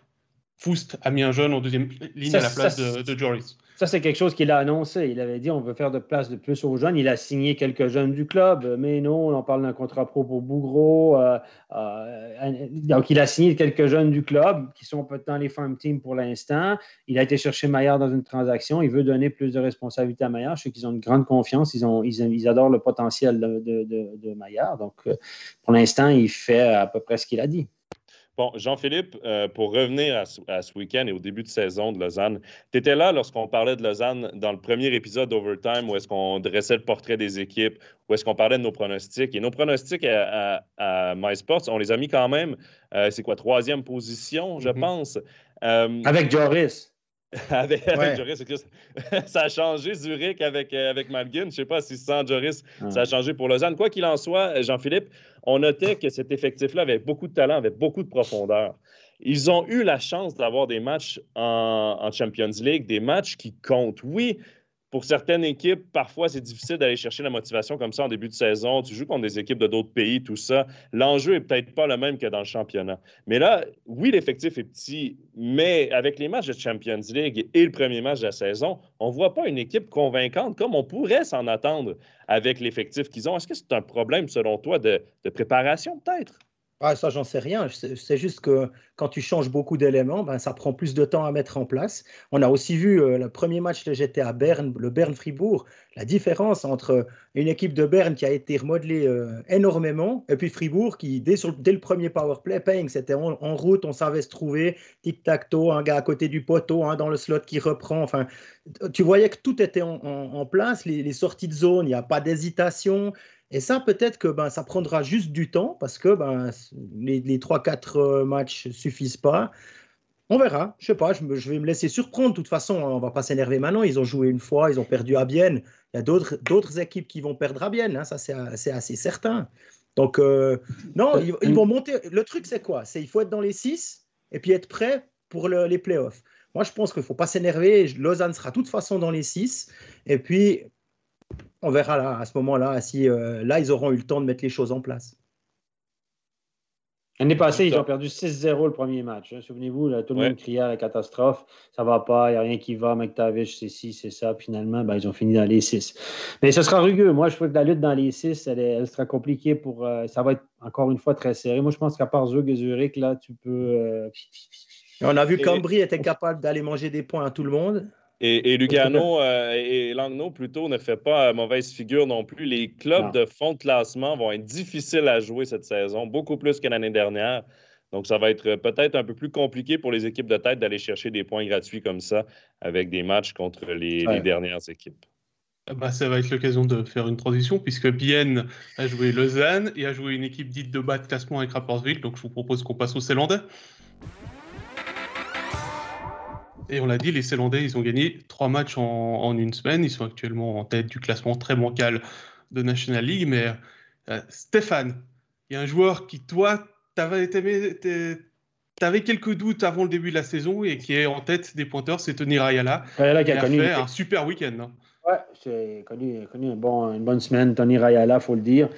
Foust a mis un jeune en deuxième ligne à la place de, Joris. Ça, c'est quelque chose qu'il a annoncé. Il avait dit on veut faire de place de plus aux jeunes. Il a signé quelques jeunes du club, mais non, on parle d'un contrat pro pour Bougro. Euh, euh, donc, il a signé quelques jeunes du club qui sont peut-être dans les farm teams pour l'instant. Il a été chercher Maillard dans une transaction. Il veut donner plus de responsabilité à Maillard. Je sais qu'ils ont une grande confiance. Ils, ont, ils, adorent le potentiel de, Maillard. Donc, euh, pour l'instant, il fait à peu près ce qu'il a dit. Bon, Jean-Philippe, euh, pour revenir à, ce week-end et au début de saison de Lausanne, tu étais là lorsqu'on parlait de Lausanne dans le premier épisode d'Overtime où est-ce qu'on dressait le portrait des équipes, où est-ce qu'on parlait de nos pronostics. Et nos pronostics à, MySports, on les a mis quand même, euh, c'est quoi, troisième position, je mm-hmm. pense. Euh, avec Joris. [LAUGHS] avec, Joris, [LAUGHS] ça a changé Zurich avec, avec Malgin. Je ne sais pas si sans Joris, ça a changé pour Lausanne. Quoi qu'il en soit, Jean-Philippe, on notait que cet effectif-là avait beaucoup de talent, avait beaucoup de profondeur. Ils ont eu la chance d'avoir des matchs en, Champions League, des matchs qui comptent. Oui, pour certaines équipes, parfois, c'est difficile d'aller chercher la motivation comme ça en début de saison. Tu joues contre des équipes de d'autres pays, tout ça. L'enjeu est peut-être pas le même que dans le championnat. Mais là, oui, l'effectif est petit, mais avec les matchs de Champions League et le premier match de la saison, on ne voit pas une équipe convaincante comme on pourrait s'en attendre avec l'effectif qu'ils ont. Est-ce que c'est un problème, selon toi, de, préparation, peut-être? Ah, ça, j'en sais rien. C'est juste que quand tu changes beaucoup d'éléments, ben, ça prend plus de temps à mettre en place. On a aussi vu euh, le premier match que j'étais à Berne, le Berne-Fribourg, la différence entre une équipe de Berne qui a été remodelée euh, énormément et puis Fribourg qui, dès, dès le premier power play, paying, c'était en, route, on savait se trouver, tic-tac-toe, un gars à côté du poteau, dans le slot qui reprend. Enfin, tu voyais que tout était en, place, les, les, sorties de zone, il n'y a pas d'hésitation. Et ça, peut-être que ben, ça prendra juste du temps parce que ben, les, les 3-4 euh, matchs suffisent pas. On verra. Je sais pas, je, vais me laisser surprendre. De toute façon, on va pas s'énerver maintenant. Ils ont joué une fois, ils ont perdu à Bienne. Il y a d'autres équipes qui vont perdre à Bienne. Hein. ça, c'est assez certain. Donc, euh, non, ils, vont monter. Le truc, c'est quoi? C'est il faut être dans les 6 et puis être prêt pour les playoffs. Moi, je pense qu'il ne faut pas s'énerver. Lausanne sera de toute façon dans les 6. Et puis, on verra là, à ce moment-là si euh, là, ils auront eu le temps de mettre les choses en place. L'année passée, ils ont perdu 6-0 le premier match. Hein. Souvenez-vous, tout le monde criait à la catastrophe. Ça va pas, il n'y a rien qui va. McTavish, c'est ci, c'est ça. Finalement, ben, ils ont fini dans les 6. Mais ce sera rugueux. Moi, je trouve que la lutte dans les 6, elle, sera compliquée pour. Euh, ça va être encore une fois très serré. Moi, je pense qu'à part Zug et Zurich, là, tu peux. Euh, on a vu qu'Ambry était capable d'aller manger des points à tout le monde. Et, Lugano [LAUGHS] euh, et Langnau, plutôt, ne fait pas mauvaise figure non plus. Les clubs de fond de classement vont être difficiles à jouer cette saison, beaucoup plus que l'année dernière. Donc, ça va être peut-être un peu plus compliqué pour les équipes de tête d'aller chercher des points gratuits comme ça avec des matchs contre les, dernières équipes. Ah bah, ça va être l'occasion de faire une transition puisque Bienne a joué Lausanne et a joué une équipe dite de bas de classement avec Rapportville. Donc, je vous propose qu'on passe au Célandais. Et on l'a dit, les Célandais, ils ont gagné trois matchs en, une semaine. Ils sont actuellement en tête du classement très bancal de National League. Mais euh, Stéphane, il y a un joueur qui, toi, t'avais, avais quelques doutes avant le début de la saison et qui est en tête des pointeurs, c'est Tony Rayala. Rayala qui a, fait un super week-end. Hein. Ouais, j'ai connu, une bonne semaine, Tony Rayala, faut le dire.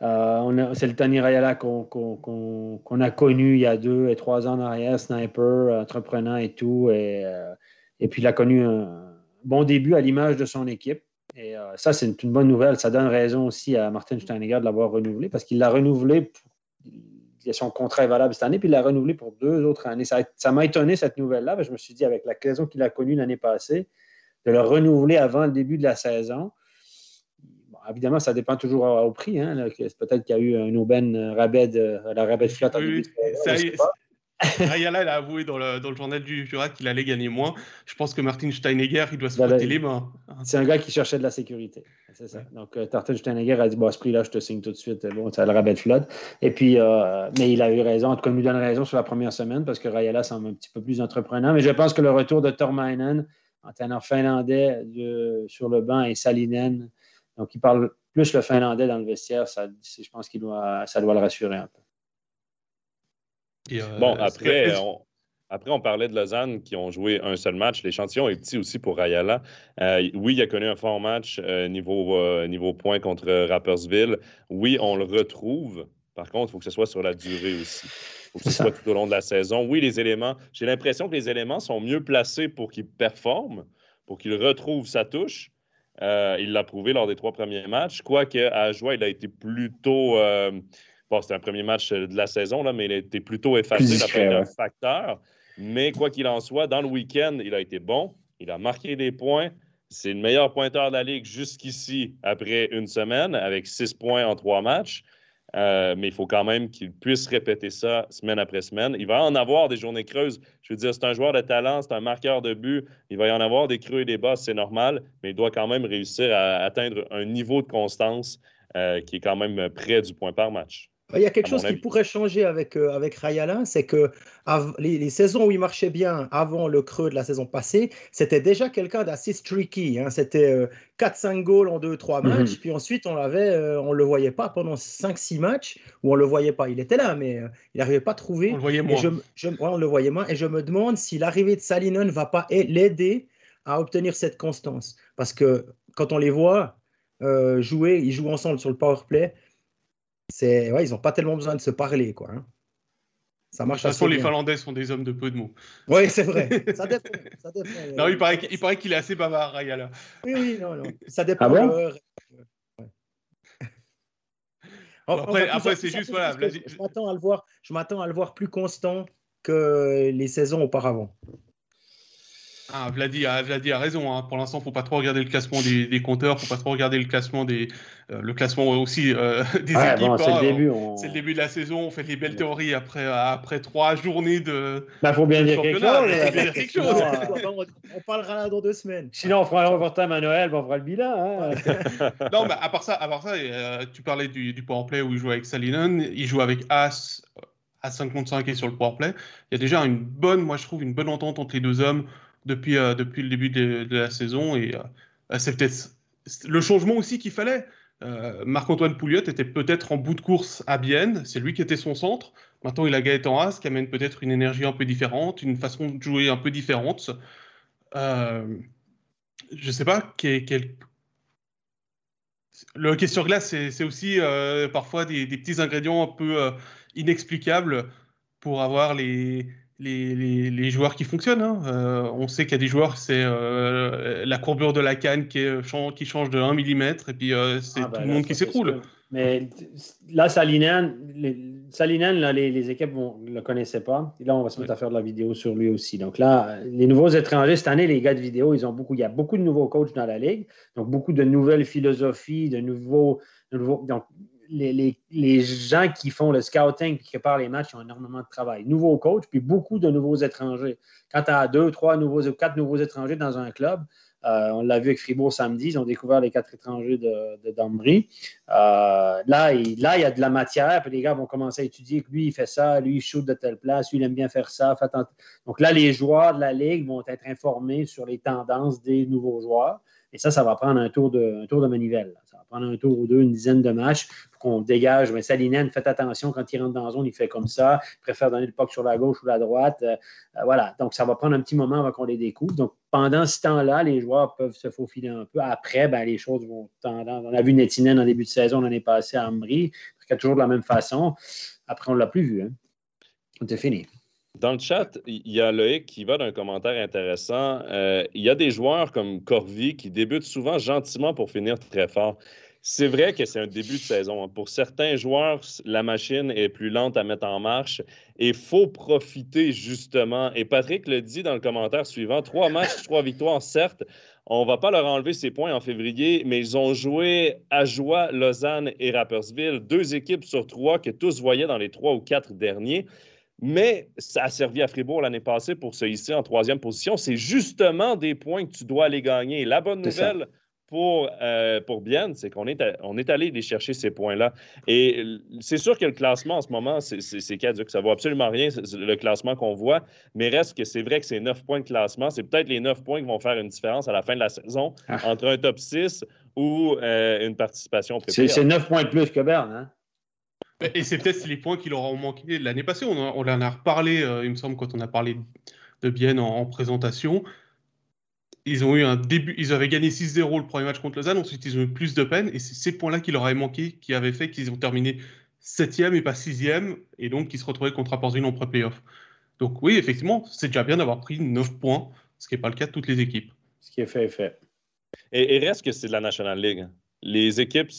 Euh, c'est le Tony Rayala qu'on a connu il y a deux et trois ans en sniper, entrepreneur et tout. Et, euh, et puis, il a connu un bon début à l'image de son équipe. Et euh, ça, c'est une, bonne nouvelle. Ça donne raison aussi à Martin Steinegger de l'avoir renouvelé parce qu'il l'a renouvelé. Pour, son contrat est valable cette année, puis il l'a renouvelé pour deux autres années. Ça m'a étonné cette nouvelle-là. Je me suis dit, avec la saison qu'il a connue l'année passée, de le renouveler avant le début de la saison. Évidemment, ça dépend toujours au, prix. Hein, Peut-être qu'il y a eu un aubaine rabais de la rabais de flotte. Oui, Ayala, a avoué dans le, dans le journal du Jura qu'il allait gagner moins. Je pense que Martin Steinegger, il doit se frotter les mains. C'est un gars qui cherchait de la sécurité. C'est ça. Donc, euh, Martin Steinegger a dit bon, à ce prix-là, je te signe tout de suite. Bon, ça le rabais de flotte. Et puis, euh, mais il a eu raison. En tout cas, il nous donne raison sur la première semaine parce que Rayala semble un petit peu plus entreprenant. Mais je pense que le retour de Tormainen, entraîneur finlandais de, sur le banc, et Salinen, donc il parle plus le finlandais dans le vestiaire, ça, je pense que ça doit le rassurer un peu. Euh, bon, après on, après, on parlait de Lausanne qui ont joué un seul match. L'échantillon est petit aussi pour Rayala. Euh, oui, il a connu un fort match euh, niveau, niveau points contre Rappersville. Oui, on le retrouve. Par contre, il faut que ce soit sur la durée aussi. Il faut que ce soit tout au long de la saison. Oui, les éléments, j'ai l'impression que les éléments sont mieux placés pour qu'il performe, pour qu'il retrouve sa touche. Il l'a prouvé lors des trois premiers matchs. Quoique, à Joie, il a été plutôt Bon, c'était un premier match euh, de la saison, là, mais il a été plutôt effacé. A un facteur. Mais quoi qu'il en soit, dans le week-end, il a été bon. Il a marqué des points. C'est le meilleur pointeur de la Ligue jusqu'ici après une semaine, avec six points en trois matchs. Euh, mais il faut quand même qu'il puisse répéter ça semaine après semaine. Il va en avoir des journées creuses. Je veux dire, c'est un joueur de talent, c'est un marqueur de but. Il va y en avoir des creux et des bas, c'est normal, mais il doit quand même réussir à atteindre un niveau de constance euh, qui est quand même près du point par match. Il y a quelque chose qui pourrait changer avec, euh, avec Rayala, c'est que les, saisons où il marchait bien avant le creux de la saison passée, c'était déjà quelqu'un d'assez streaky. Hein. C'était 4-5 euh, goals en 2-3 mhm. matchs, puis ensuite on l'avait, euh, on le voyait pas pendant 5-6 matchs où on le voyait pas. Il était là, mais il n'arrivait pas à trouver. On le voyait moins. Je, on le voyait moins, et je me demande si l'arrivée de Salinen ne va pas l'aider à obtenir cette constance. Parce que quand on les voit jouer, ils jouent ensemble sur le power play c'est ouais, ils n'ont pas tellement besoin de se parler, quoi. Hein. Ça marche de toute façon, les Finlandais sont des hommes de peu de mots. Oui, c'est vrai. [LAUGHS] Ça dépend. Ça dépend non, il paraît, il paraît qu'il est assez bavard, Rayala. Oui, oui, non, non. Ça dépend. Ah bon après, après c'est juste voilà. Je m'attends à le voir. Je m'attends à le voir plus constant que les saisons auparavant. Ah, Vladi, a, Vladi a raison. Hein. Pour l'instant, il ne faut pas trop regarder le classement des, des compteurs, il ne faut pas trop regarder le classement des, euh, le classement aussi euh, [LAUGHS] des équipes. c'est le hein. début. C'est le début de la saison. On fait des belles théories après, après trois journées de. Il bah, faut bien dire quelque chose. Euh, on, parlera dans deux semaines. Sinon, on fera un overtime à Noël, on fera le bilan. Hein. [LAUGHS] non, mais à part ça, à part ça tu parlais du, du powerplay où il joue avec Salinen, il joue avec As à 5 contre 5 et sur le powerplay. Il y a déjà une bonne, moi je trouve, une bonne entente entre les deux hommes depuis, euh, depuis le début de, la saison. Et euh, c'est peut-être le changement aussi qu'il fallait. Euh, Marc-Antoine Pouliot était peut-être en bout de course à Bienne, c'est lui qui était son centre. Maintenant, il a Gaëtan Haas qui amène peut-être une énergie un peu différente, une façon de jouer un peu différente. je ne sais pas Le hockey sur glace, c'est aussi parfois des, petits ingrédients un peu inexplicables pour avoir les, les, les, joueurs qui fonctionnent. Hein. Euh, on sait qu'il y a des joueurs, c'est euh, la courbure de la canne qui, qui change de 1 mm et puis euh, c'est ah, tout bah le monde qui s'écroule. Mais là, Salinen, les, là, les, équipes ne le connaissaient pas. Et là, on va se mettre à faire de la vidéo sur lui aussi. Donc là, les nouveaux étrangers, cette année, les gars de vidéo, ils ont beaucoup, il y a beaucoup de nouveaux coachs dans la ligue. Donc, beaucoup de nouvelles philosophies, de nouveaux. De nouveaux donc, les, gens qui font le scouting, qui préparent les matchs, ont énormément de travail. Nouveaux coachs, puis beaucoup de nouveaux étrangers. Quand tu as deux, trois nouveaux, quatre nouveaux étrangers dans un club, euh, on l'a vu avec Fribourg samedi, ils ont découvert les quatre étrangers de, de Dambry. Euh, là, il, là, y a de la matière, puis les gars vont commencer à étudier que lui, il fait ça, lui, il shoot de telle place, lui, il aime bien faire ça. Donc là, les joueurs de la Ligue vont être informés sur les tendances des nouveaux joueurs. Et ça, ça va prendre un tour de, un tour de manivelle. Ça va prendre un tour ou deux, une dizaine de matchs pour qu'on dégage. Mais Salinen, faites attention quand il rentre dans la zone, il fait comme ça. Il préfère donner le puck sur la gauche ou la droite. Euh, euh, voilà. Donc, ça va prendre un petit moment avant qu'on les découvre. Donc, pendant ce temps-là, les joueurs peuvent se faufiler un peu. Après, ben, les choses vont tendance. On a vu Netinen en début de saison l'année passée à Ambry, parce toujours de la même façon. Après, on ne l'a plus vu. Hein. C'est fini. Dans le chat, il y a Loïc qui va d'un commentaire intéressant. Euh, il y a des joueurs comme Corvi qui débutent souvent gentiment pour finir très fort. C'est vrai que c'est un début de saison. Hein. Pour certains joueurs, la machine est plus lente à mettre en marche et il faut profiter justement. Et Patrick le dit dans le commentaire suivant trois matchs, trois victoires, certes. On ne va pas leur enlever ses points en février, mais ils ont joué à Joie, Lausanne et Rappersville, deux équipes sur trois que tous voyaient dans les trois ou quatre derniers mais ça a servi à Fribourg l'année passée pour se hisser en troisième position. C'est justement des points que tu dois aller gagner. La bonne nouvelle pour, euh, pour Bienne, c'est qu'on est, on est allé les chercher ces points-là. Et c'est sûr que le classement en ce moment, c'est caduque. Ça ne vaut absolument rien, le classement qu'on voit. Mais reste que c'est vrai que c'est neuf points de classement. C'est peut-être les neuf points qui vont faire une différence à la fin de la saison ah. entre un top 6 ou euh, une participation C'est neuf points de plus que Berne, hein? Et c'est peut-être les points qui leur ont manqué l'année passée. On, en a reparlé, euh, il me semble, quand on a parlé de Bienne en, présentation. Ils ont eu un début, ils avaient gagné 6-0 le premier match contre Lausanne, ensuite ils ont eu plus de peine, et c'est ces points-là qui leur avaient manqué, qui avaient fait qu'ils ont terminé 7e et pas 6e, et donc qu'ils se retrouvaient contre Rapportville en pré-playoff. Donc oui, effectivement, c'est déjà bien d'avoir pris 9 points, ce qui n'est pas le cas de toutes les équipes. Ce qui est fait est fait. Et, et reste que c'est de la National League. Les équipes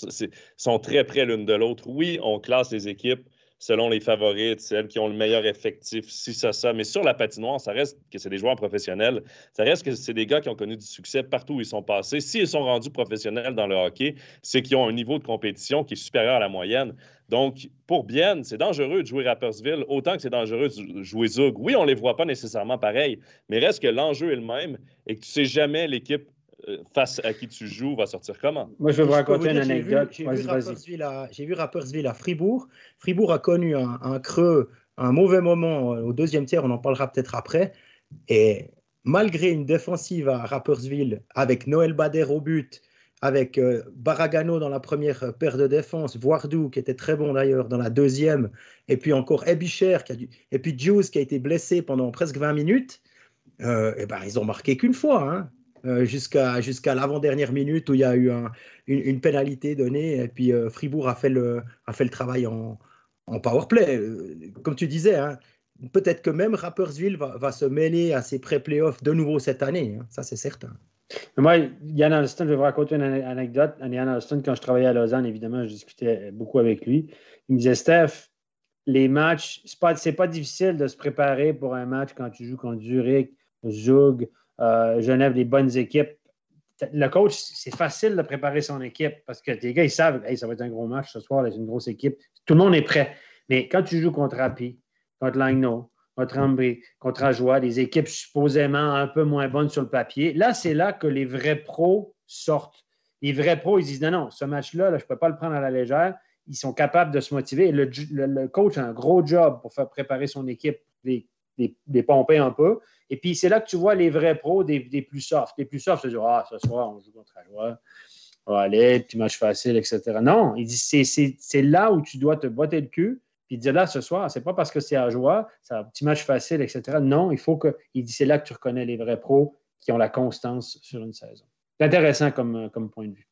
sont très près l'une de l'autre. Oui, on classe les équipes selon les favorites, celles qui ont le meilleur effectif, si ça, ça. Mais sur la patinoire, ça reste que c'est des joueurs professionnels. Ça reste que c'est des gars qui ont connu du succès partout où ils sont passés. S'ils sont rendus professionnels dans le hockey, c'est qu'ils ont un niveau de compétition qui est supérieur à la moyenne. Donc, pour Bienne, c'est dangereux de jouer Rappersville autant que c'est dangereux de jouer Zug. Oui, on ne les voit pas nécessairement pareil, mais reste que l'enjeu est le même et que tu ne sais jamais l'équipe face à qui tu joues va sortir comment? Moi, je vais vous raconter une anecdote. J'ai vu, Rappersville à, Fribourg. Fribourg a connu un, creux, un mauvais moment euh, au deuxième tiers, on en parlera peut-être après. Et malgré une défensive à Rappersville avec Noël Bader au but, avec euh, Baragano dans la première paire de défense, Voardou qui était très bon d'ailleurs dans la deuxième, et puis encore Ebicher, qui a et puis Juice qui a été blessé pendant presque 20 minutes, et ben, ils ont marqué qu'une fois. Hein. Euh, jusqu'à jusqu'à l'avant-dernière minute où il y a eu une, pénalité donnée et puis euh, Fribourg a fait le, a fait le travail en, en power play. Euh, comme tu disais, hein, peut-être que même Rappersville va, va, se mêler à ces pré-playoffs de nouveau cette année, hein, ça c'est certain. Moi, Yann Alston, je vais vous raconter une anecdote. Yann Alston, quand je travaillais à Lausanne, évidemment, je discutais beaucoup avec lui. Il me disait, Steph, les matchs, c'est pas, pas difficile de se préparer pour un match quand tu joues contre Zurich, Zug, euh, Genève, des bonnes équipes. Le coach, c'est facile de préparer son équipe parce que les gars, ils savent, ça va être un gros match ce soir, c'est une grosse équipe. Tout le monde est prêt. Mais quand tu joues contre Rapi, contre Langno, contre Ambry, contre Ajoie, des équipes supposément un peu moins bonnes sur le papier, là, c'est là que les vrais pros sortent. Les vrais pros, ils disent non, non, ce match-là, je ne peux pas le prendre à la légère. Ils sont capables de se motiver. Le, coach a un gros job pour faire préparer son équipe, les pomper un peu. Et puis, c'est là que tu vois les vrais pros des, plus soft. Les plus soft, c'est dire Ah, ce soir, on joue contre Ajoie. On va aller, petit match facile, etc. Non, il dit c'est là où tu dois te botter le cul. Puis il dit là, ce soir, c'est pas parce que c'est à c'est un petit match facile, etc. Non, il faut que. Il dit c'est là que tu reconnais les vrais pros qui ont la constance sur une saison. C'est intéressant comme, comme point de vue.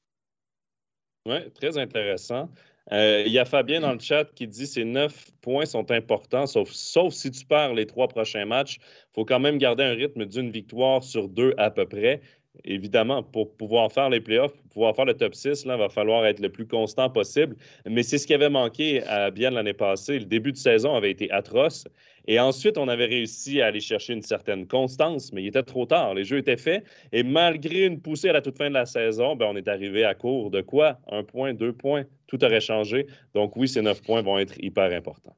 Oui, très intéressant. Euh, il y a Fabien dans le chat qui dit ces neuf points sont importants, sauf, sauf si tu perds les trois prochains matchs. Il faut quand même garder un rythme d'une victoire sur deux à peu près évidemment, pour pouvoir faire les playoffs, pour pouvoir faire le top 6, là, il va falloir être le plus constant possible. Mais c'est ce qui avait manqué à Bien l'année passée. Le début de saison avait été atroce. Et ensuite, on avait réussi à aller chercher une certaine constance, mais il était trop tard. Les jeux étaient faits. Et malgré une poussée à la toute fin de la saison, ben, on est arrivé à court de quoi? Un point, deux points, tout aurait changé. Donc oui, ces neuf points vont être hyper importants.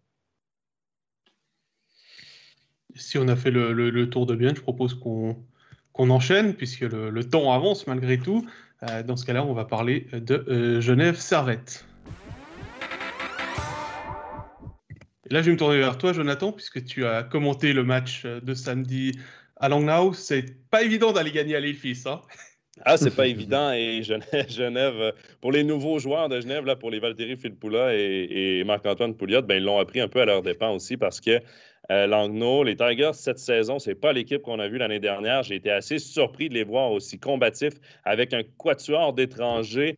Si on a fait le tour de bien, je propose qu'on on enchaîne, puisque le, temps avance malgré tout. Euh, dans ce cas-là, on va parler de euh, Genève Servette. là, je vais me tourner vers toi, Jonathan, puisque tu as commenté le match de samedi à Langnau. C'est pas évident d'aller gagner à l'Elfis. Hein [LAUGHS] Ah, c'est pas évident. Et Genève, [LAUGHS] pour les nouveaux joueurs de Genève, là, pour les Valtteri Filppula et, Marc-Antoine Pouliot, ben, ils l'ont appris un peu à leur dépens aussi parce que euh, les Tigers, cette saison, c'est pas l'équipe qu'on a vue l'année dernière. J'ai été assez surpris de les voir aussi combatifs avec un quatuor d'étrangers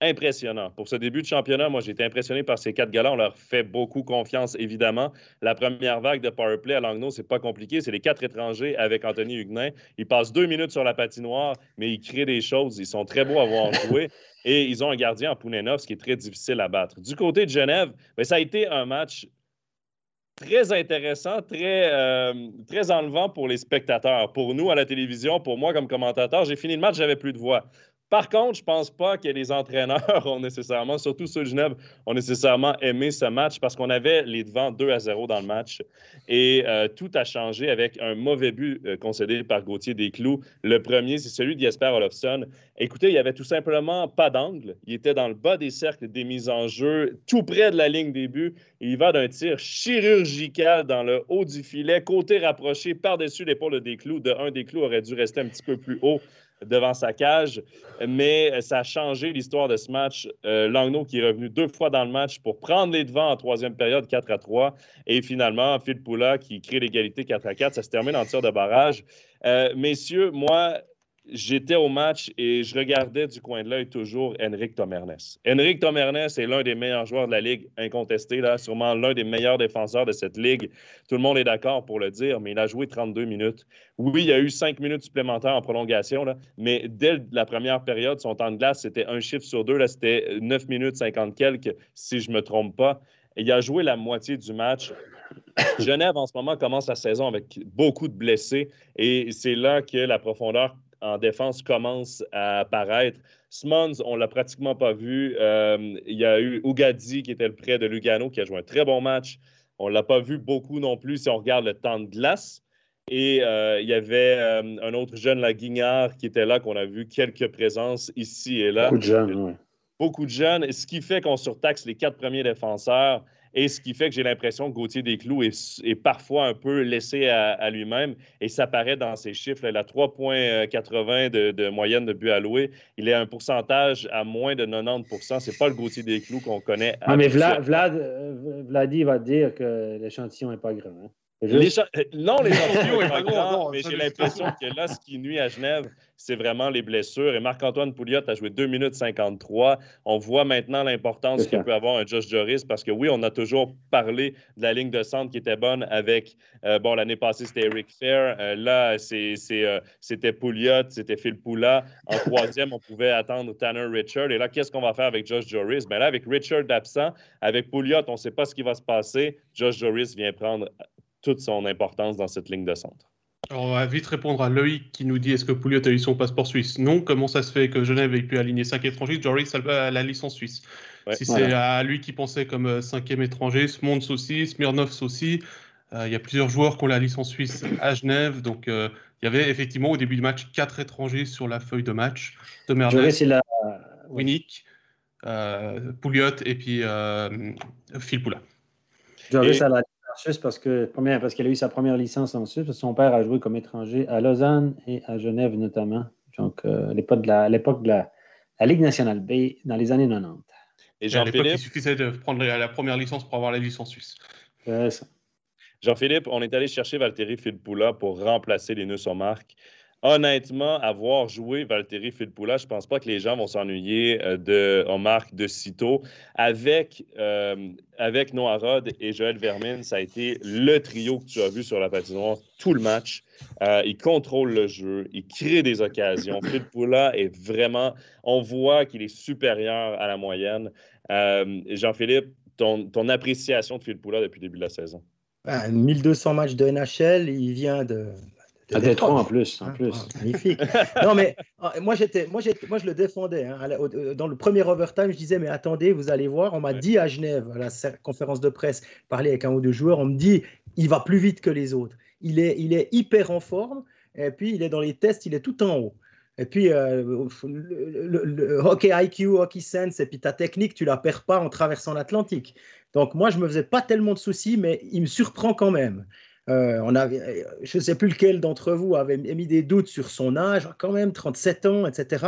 impressionnant. Pour ce début de championnat, moi, j'ai été impressionné par ces quatre gars-là. On leur fait beaucoup confiance, évidemment. La première vague de powerplay à Langnau, c'est pas compliqué. C'est les quatre étrangers avec Anthony Huguenin. Ils passent deux minutes sur la patinoire, mais ils créent des choses. Ils sont très beaux à voir jouer. Et ils ont un gardien en Pounenov, ce qui est très difficile à battre. Du côté de Genève, bien, ça a été un match très intéressant, très, euh, très enlevant pour les spectateurs. Pour nous, à la télévision, pour moi comme commentateur, j'ai fini le match, j'avais plus de voix. Par contre, je ne pense pas que les entraîneurs [LAUGHS] ont nécessairement, surtout ceux de Genève, ont nécessairement aimé ce match parce qu'on avait les devants 2 à 0 dans le match. Et euh, tout a changé avec un mauvais but euh, concédé par Gauthier Desclous. Le premier, c'est celui d'Jesper Olofsson. Écoutez, il n'y avait tout simplement pas d'angle. Il était dans le bas des cercles des mises en jeu, tout près de la ligne des buts. Il va d'un tir chirurgical dans le haut du filet, côté rapproché par-dessus l'épaule de Desclous. De un, Desclous aurait dû rester un petit peu plus haut devant sa cage. Mais ça a changé l'histoire de ce match. Euh, qui est revenu deux fois dans le match pour prendre les devants en troisième période, 4 à 3. Et finalement, Phil Poula qui crée l'égalité 4 à 4. Ça se termine en tir de barrage. Euh, messieurs, moi, j'étais au match et je regardais du coin de l'œil toujours Henrik Tomernes. Henrik Tomernes est l'un des meilleurs joueurs de la Ligue, incontesté, là, sûrement l'un des meilleurs défenseurs de cette Ligue. Tout le monde est d'accord pour le dire, mais il a joué 32 minutes. Oui, il y a eu 5 minutes supplémentaires en prolongation, là, mais dès la première période, son temps de glace, c'était un chiffre sur deux. C'était 9 minutes 50 quelques, si je ne me trompe pas. Il a joué la moitié du match. Genève, en ce moment, commence la saison avec beaucoup de blessés et c'est là que la profondeur en défense commence à apparaître. Smons, on ne l'a pratiquement pas vu. Euh, il y a eu Ugadi qui était le prêt de Lugano qui a joué un très bon match. On ne l'a pas vu beaucoup non plus si on regarde le temps de glace. Et euh, il y avait euh, un autre jeune, la Guignard, qui était là, qu'on a vu quelques présences ici et là. Beaucoup de jeunes, oui. Beaucoup de jeunes, ce qui fait qu'on surtaxe les quatre premiers défenseurs. Et ce qui fait que j'ai l'impression que Gauthier Desclous est, est parfois un peu laissé à, lui-même. Et ça paraît dans ses chiffres. Il a 3,80 de, de, moyenne de but alloué. Il est un pourcentage à moins de 90% C'est pas le Gauthier Desclous qu'on connaît. Ah, mais Vlad, Vlad, euh, Vladi va dire que l'échantillon n'est pas grand. Hein. Euh, non, les champions pas grand, mais j'ai l'impression que là, ce qui nuit à Genève, c'est vraiment les blessures. Et Marc-Antoine Pouliot a joué 2 minutes 53. On voit maintenant l'importance qu'il peut avoir un Josh Joris parce que oui, on a toujours parlé de la ligne de centre qui était bonne avec, euh, bon, l'année passée, c'était Eric Fair. Euh, là, c'était Pouliot, c'était Phil Poula. En [LAUGHS] troisième, on pouvait attendre Tanner Richard. Et là, qu'est-ce qu'on va faire avec Josh Joris? Bien là, avec Richard absent, avec Pouliot, on ne sait pas ce qui va se passer. Josh Joris vient prendre toute son importance dans cette ligne de centre. Alors, on va vite répondre à Loïc qui nous dit est-ce que Pouliot a eu son passeport suisse? Non. Comment ça se fait que Genève ait pu aligner cinq étrangers? Joris a la licence suisse. si c'est à lui qui pensait comme euh, cinquième étranger, Smons aussi, Smirnov aussi. Euh, il y a plusieurs joueurs qui ont la licence suisse à Genève. Donc, euh, il y avait effectivement au début du match quatre étrangers sur la feuille de match. De Joris, il a... Winnick, Pouliot et puis Phil Poula. Joris a la Suisse parce que première, parce qu'elle a eu sa première licence en Suisse. son père a joué comme étranger à Lausanne et à Genève notamment. Donc, euh, à l'époque de, la, l'époque de la, Ligue nationale B dans les années 90. Et Jean-Philippe? Il suffisait de prendre la, première licence pour avoir la licence suisse. Jean-Philippe, on est allé chercher Valtteri Filppula pour remplacer les nœuds sur marque honnêtement, avoir joué Valtteri Filppula, je ne pense pas que les gens vont s'ennuyer euh, de Omar de sitôt. Avec, euh, avec Noah Rod et Joël Vermin, ça a été le trio que tu as vu sur la patinoire tout le match. Euh, il contrôle le jeu, il crée des occasions. [LAUGHS] Filppula est vraiment, on voit qu'il est supérieur à la moyenne. Jean-Philippe, ton, ton, appréciation de Filppula depuis le début de la saison? 1200 ben, matchs de NHL, il vient de, à Détroit en plus. En ah, plus. Ah, magnifique. [LAUGHS] non, mais ah, moi, j'étais, moi, moi, je le défendais. Hein. Dans le premier overtime, je disais, mais attendez, vous allez voir, on m'a dit à Genève, à la conférence de presse, parler avec un ou deux joueurs, on me dit, il va plus vite que les autres. Il est, il est hyper en forme, et puis il est dans les tests, il est tout en haut. Et puis, euh, le, hockey IQ, hockey sense, et puis ta technique, tu la perds pas en traversant l'Atlantique. Donc, moi, je me faisais pas tellement de soucis, mais il me surprend quand même. Euh, on avait, je ne sais plus lequel d'entre vous avait émis des doutes sur son âge, quand même 37 ans, etc.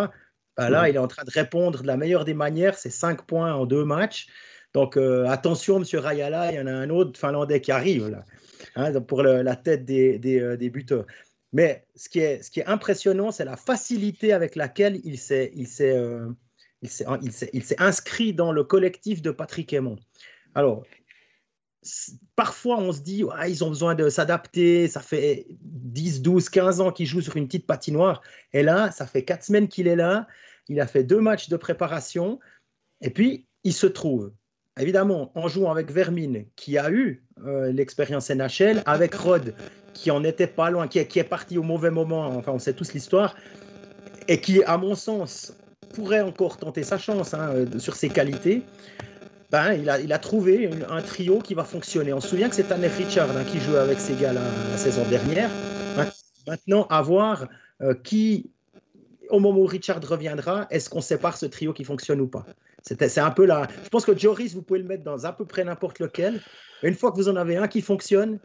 Ben là, il est en train de répondre de la meilleure des manières, c'est 5 points en deux matchs. Donc euh, attention, Monsieur Rayala, il y en a un autre Finlandais qui arrive là, hein, pour la tête des, des, des, buteurs. Mais ce qui est, ce qui est impressionnant, c'est la facilité avec laquelle il s'est, il s'est, il s'est, inscrit dans le collectif de Patrick Aymon. Alors, parfois on se dit ils ont besoin de s'adapter, ça fait 10, 12, 15 ans qu'il joue sur une petite patinoire, et là, ça fait 4 semaines qu'il est là, il a fait deux matchs de préparation, et puis il se trouve, évidemment, en jouant avec Vermine, qui a eu euh, l'expérience NHL, avec Rod, qui en était pas loin, qui est, parti au mauvais moment, enfin on sait tous l'histoire, et qui, à mon sens, pourrait encore tenter sa chance hein, sur ses qualités. Ben, il, a, il a trouvé un trio qui va fonctionner. On se souvient que c'est Tanner Richard hein, qui jouait avec ces gars-là la saison dernière. Maintenant, à voir euh, qui, au moment où Richard reviendra, est-ce qu'on sépare ce trio qui fonctionne ou pas? C'est un peu là. Je pense que Joris, vous pouvez le mettre dans à peu près n'importe lequel. Une fois que vous en avez un qui fonctionne,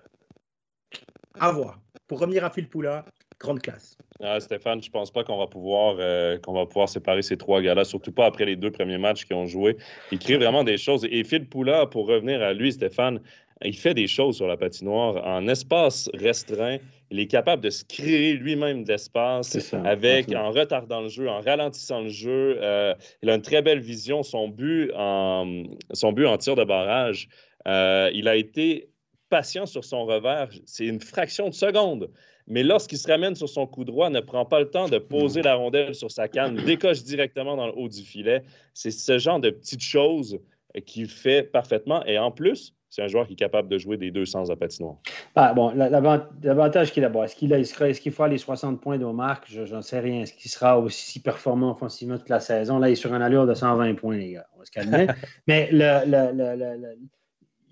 à voir. Pour revenir à Phil Poula, grande classe. Ah, Stéphane, je ne pense pas qu'on va pouvoir euh, qu'on va pouvoir séparer ces trois gars-là, surtout pas après les deux premiers matchs qu'ils ont joués. Il crée vraiment des choses. Et Phil Poula, pour revenir à lui, Stéphane, il fait des choses sur la patinoire en espace restreint. Il est capable de se créer lui-même d'espace avec en retardant le jeu, en ralentissant le jeu. Euh, il a une très belle vision. Son but en, son but en tir de barrage, euh, il a été patient sur son revers. C'est une fraction de seconde mais lorsqu'il se ramène sur son coup droit, ne prend pas le temps de poser la rondelle sur sa canne, [CLEARS THROAT] décoche directement dans le haut du filet. C'est ce genre de petites choses qu'il fait parfaitement. Et en plus, c'est un joueur qui est capable de jouer des deux sens à patinoire. Ah, bon, l'avantage qu'il a, bon, est-ce qu'il est fera les 60 points de marque? Je n'en sais rien. Est-ce qu'il sera aussi performant offensivement toute la saison? Là, il est sur un allure de 120 points, les gars. On va se calmer. [LAUGHS] Mais le,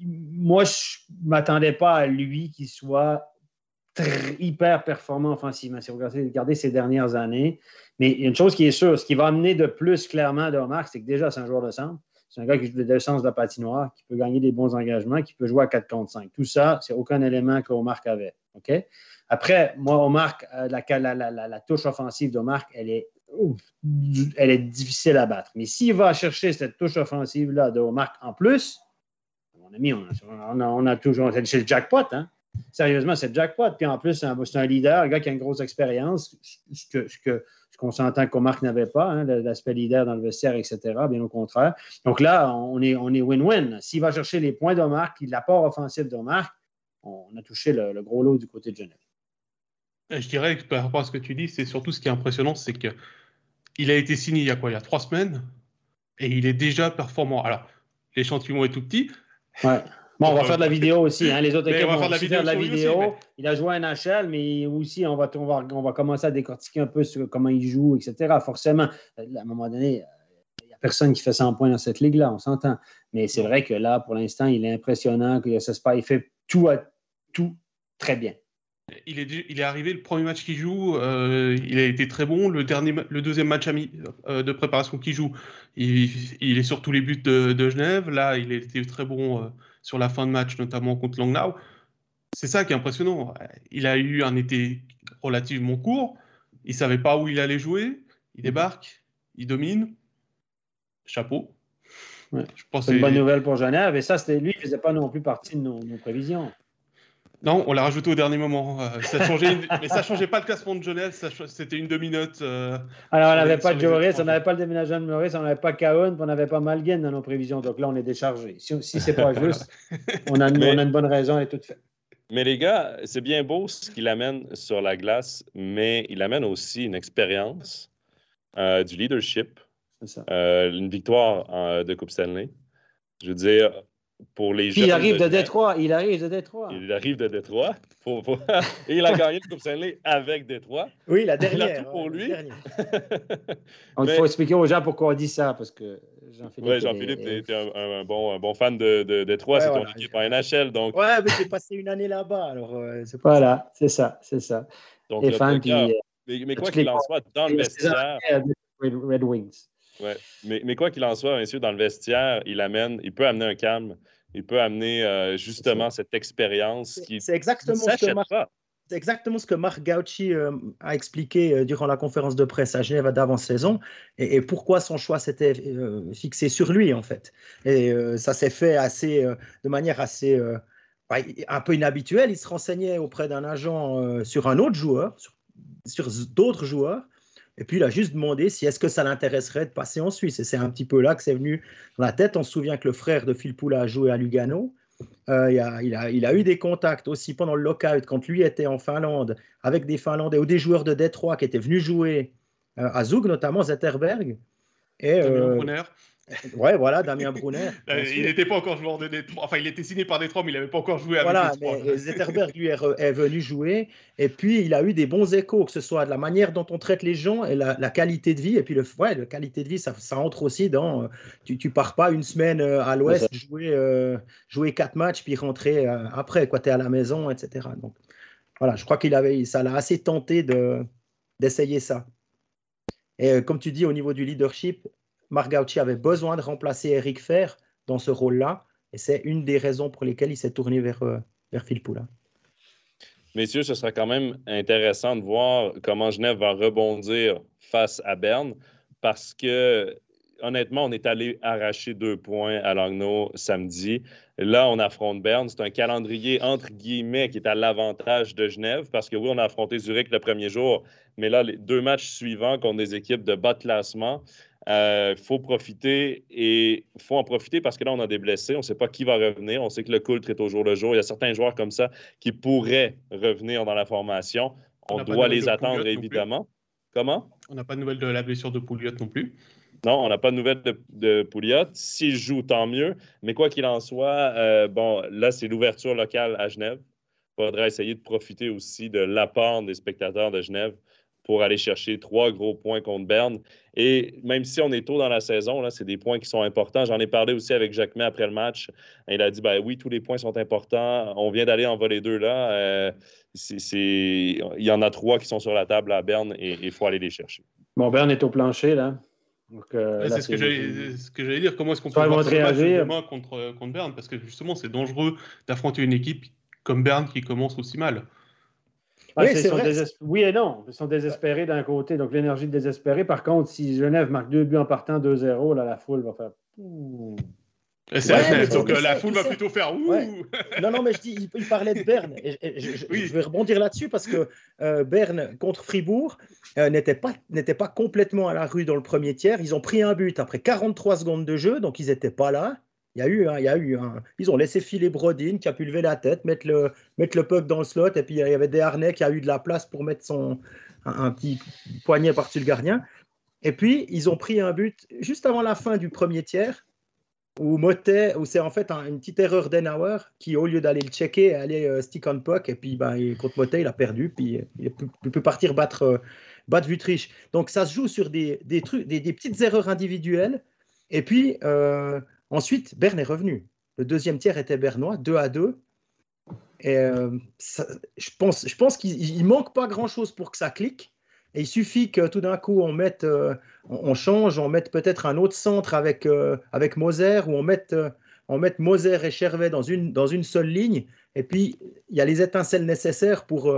moi, je ne m'attendais pas à lui qu'il soit hyper performant offensivement. Si vous regardez, ces dernières années. Mais une chose qui est sûre, ce qui va amener de plus clairement de remarque, c'est que déjà, c'est un joueur de centre. C'est un gars qui joue de sens de la patinoire, qui peut gagner des bons engagements, qui peut jouer à 4 contre 5. Tout ça, c'est aucun élément qu'Omar avait. Après, moi, Omar, euh, la, touche offensive d'Omar, elle est, elle est difficile à battre. Mais s'il va chercher cette touche offensive-là d'Omar en plus, mon ami, on a, on a, toujours. C'est le jackpot, hein? Sérieusement, c'est jackpot. Puis en plus, c'est un, leader, un gars qui a une grosse expérience, ce qu'on ce qu'on s'entend qu'Omar n'avait pas, hein, l'aspect leader dans le vestiaire, etc. Bien au contraire. Donc là, on est win-win. S'il va chercher les points d'Omar, l'apport offensif d'Omar, on a touché le, gros lot du côté de Genève. Je dirais que par rapport à ce que tu dis, c'est surtout ce qui est impressionnant, c'est qu'il a été signé il y a quoi? Il y a trois semaines et il est déjà performant. Alors, l'échantillon est tout petit. Ouais. Bon, on va faire de la vidéo aussi. Hein. Les autres équipes vont faire de la vidéo. Il a joué à NHL, mais aussi, on va, on, va, commencer à décortiquer un peu sur comment il joue, etc. Forcément, à un moment donné, il n'y a personne qui fait 100 points dans cette ligue-là, on s'entend. Mais c'est vrai que là, pour l'instant, il est impressionnant, il fait tout, à, tout très bien. Il est, il est arrivé le premier match qu'il joue, euh, il a été très bon. Le, dernier, le deuxième match euh, de préparation qu'il joue, il, est sur tous les buts de, Genève. Là, il a été très bon. Euh, sur la fin de match, notamment contre Langnau. C'est ça qui est impressionnant. Il a eu un été relativement court. Il ne savait pas où il allait jouer. Il débarque, il domine. Chapeau. c'est une bonne nouvelle pour Genève. Et ça, c'était lui, il ne faisait pas non plus partie de nos prévisions. Non, on l'a rajouté au dernier moment. Euh, ça changeait, mais ça ne changeait pas le classement de jeunesse. C'était une demi-note. Euh, Alors, on n'avait pas Joris, on n'avait pas le déménagement de Maurice, on n'avait pas Kaoun, on n'avait pas Malguen dans nos prévisions. Donc là, on est déchargé. Si, si ce n'est pas [LAUGHS] juste, on a, une, bonne raison, elle est toute faite. Mais les gars, c'est bien beau ce qu'il amène sur la glace, mais il amène aussi une expérience, euh, du leadership, une victoire de Coupe Stanley. Je veux dire, pour les Il arrive de, Détroit. Il arrive de Détroit. Il arrive de Détroit. [LAUGHS] Et il a [LAUGHS] gagné le Coupe Stanley avec Détroit. Oui, la dernière. Il a tout pour lui. Il [LAUGHS] faut expliquer aux gens pourquoi on dit ça, parce que Jean-Philippe. Oui, Jean-Philippe, tu es un, bon, un, bon, fan de, de Détroit. c'est ton équipe en NHL. Donc... Ouais, mais j'ai passé une année là-bas. Alors, euh, voilà, c'est ça, c'est ça. Donc, Et fan, euh, mais, quoi qu'il en soit, dans le vestiaire. Red Wings. Ouais. Mais, mais, quoi qu'il en soit, bien sûr, dans le vestiaire, il amène, il peut amener un calme. Il peut amener justement cette expérience qui C'est exactement ce que Marc... C'est exactement ce que Marc Gauchi a expliqué durant la conférence de presse à Genève d'avant-saison et, pourquoi son choix s'était fixé sur lui en fait. Et ça s'est fait assez, de manière assez un peu inhabituelle. Il se renseignait auprès d'un agent sur un autre joueur, sur d'autres joueurs, et puis, il a juste demandé si est-ce que ça l'intéresserait de passer en Suisse. Et c'est un petit peu là que c'est venu dans la tête. On se souvient que le frère de Phil Poula a joué à Lugano. Euh, il, a, il, a, il, a, eu des contacts aussi pendant le lockout, quand lui était en Finlande, avec des Finlandais ou des joueurs de Détroit qui étaient venus jouer euh, à Zug, notamment Zetterberg. Et, euh, Ouais, voilà, Damien Brunner. [LAUGHS] Euh, il n'était pas encore joueur de Détroit. Enfin, il était signé par Détroit, mais il n'avait pas encore joué avec voilà, Mais Zetterberg, lui, est, venu jouer. Et puis, il a eu des bons échos, que ce soit de la manière dont on traite les gens et la, qualité de vie. Et puis, le, ouais, la qualité de vie, ça, ça entre aussi dans. Euh, tu ne pars pas une semaine euh, à l'Ouest, jouer, jouer quatre matchs, puis rentrer après. Tu es à la maison, etc. Donc, voilà, je crois qu'il avait, ça l'a assez tenté d'essayer ça. Et comme tu dis, au niveau du leadership, Marc avait besoin de remplacer Eric Fer dans ce rôle-là. Et c'est une des raisons pour lesquelles il s'est tourné vers, euh, vers. Messieurs, ce sera quand même intéressant de voir comment Genève va rebondir face à Berne parce que, honnêtement, on est allé arracher deux points à Langnau samedi. Là, on affronte Berne. C'est un calendrier, entre guillemets, qui est à l'avantage de Genève parce que oui, on a affronté Zurich le premier jour, mais là, les deux matchs suivants contre des équipes de bas de classement, il euh, faut profiter et il faut en profiter parce que là, on a des blessés. On ne sait pas qui va revenir. On sait que le coultre est au jour le jour. Il y a certains joueurs comme ça qui pourraient revenir dans la formation. On, doit les attendre, évidemment. Comment? On n'a pas de nouvelles de la blessure de Pouliot non plus. Non, on n'a pas de nouvelles de, de Pouliot. S'il joue, tant mieux. Mais quoi qu'il en soit, euh, bon, là, c'est l'ouverture locale à Genève. Il faudra essayer de profiter aussi de l'apport des spectateurs de Genève pour aller chercher trois gros points contre Berne. Et même si on est tôt dans la saison, c'est des points qui sont importants. J'en ai parlé aussi avec Jacques May après le match. Il a dit ben oui, tous les points sont importants. On vient d'aller en voler deux là. Euh, il y en a trois qui sont sur la table à Berne et il faut aller les chercher. Bon, Berne est au plancher là. Euh, c'est ce que j'allais dire. Comment est-ce qu'on peut réagir contre, contre Berne? Parce que justement, c'est dangereux d'affronter une équipe comme Berne qui commence aussi mal. Ah, oui, et non. Ils sont désespérés d'un côté, donc l'énergie de désespérer. Par contre, si Genève marque deux buts en partant 2-0, là, la foule va faire. C'est donc la foule va plutôt faire ouh. Non, non, mais je dis, il, parlait de Berne. Et, je, vais rebondir là-dessus parce que euh, Berne contre Fribourg euh, n'était pas, pas complètement à la rue dans le premier tiers. Ils ont pris un but après 43 secondes de jeu, donc ils n'étaient pas là. Il y a eu, il y a eu un... Ils ont laissé filer Brodin qui a pu lever la tête, mettre le, mettre le puck dans le slot, et puis il y avait Desharnais qui a eu de la place pour mettre son, un, petit poignet par-dessus le gardien. Et puis, ils ont pris un but juste avant la fin du premier tiers, où Motet, où c'est en fait une petite erreur d'Enauer, qui au lieu d'aller le checker, allait euh, stick on puck, et puis ben, contre Motet, il a perdu, puis il peut, partir battre, euh, battre Vutriche. Donc ça se joue sur des, des trucs, des, petites erreurs individuelles, et puis... Euh, Ensuite, Berne est revenu. Le deuxième tiers était bernois, 2 à 2. Et euh, je pense, je pense qu'il ne manque pas grand-chose pour que ça clique. Et il suffit que tout d'un coup, on, mette, euh, on, change, on mette peut-être un autre centre avec, euh, avec Moser, ou on mette, on mette Moser et Chervet dans une, dans une seule ligne. Et puis, il y a les étincelles nécessaires pour,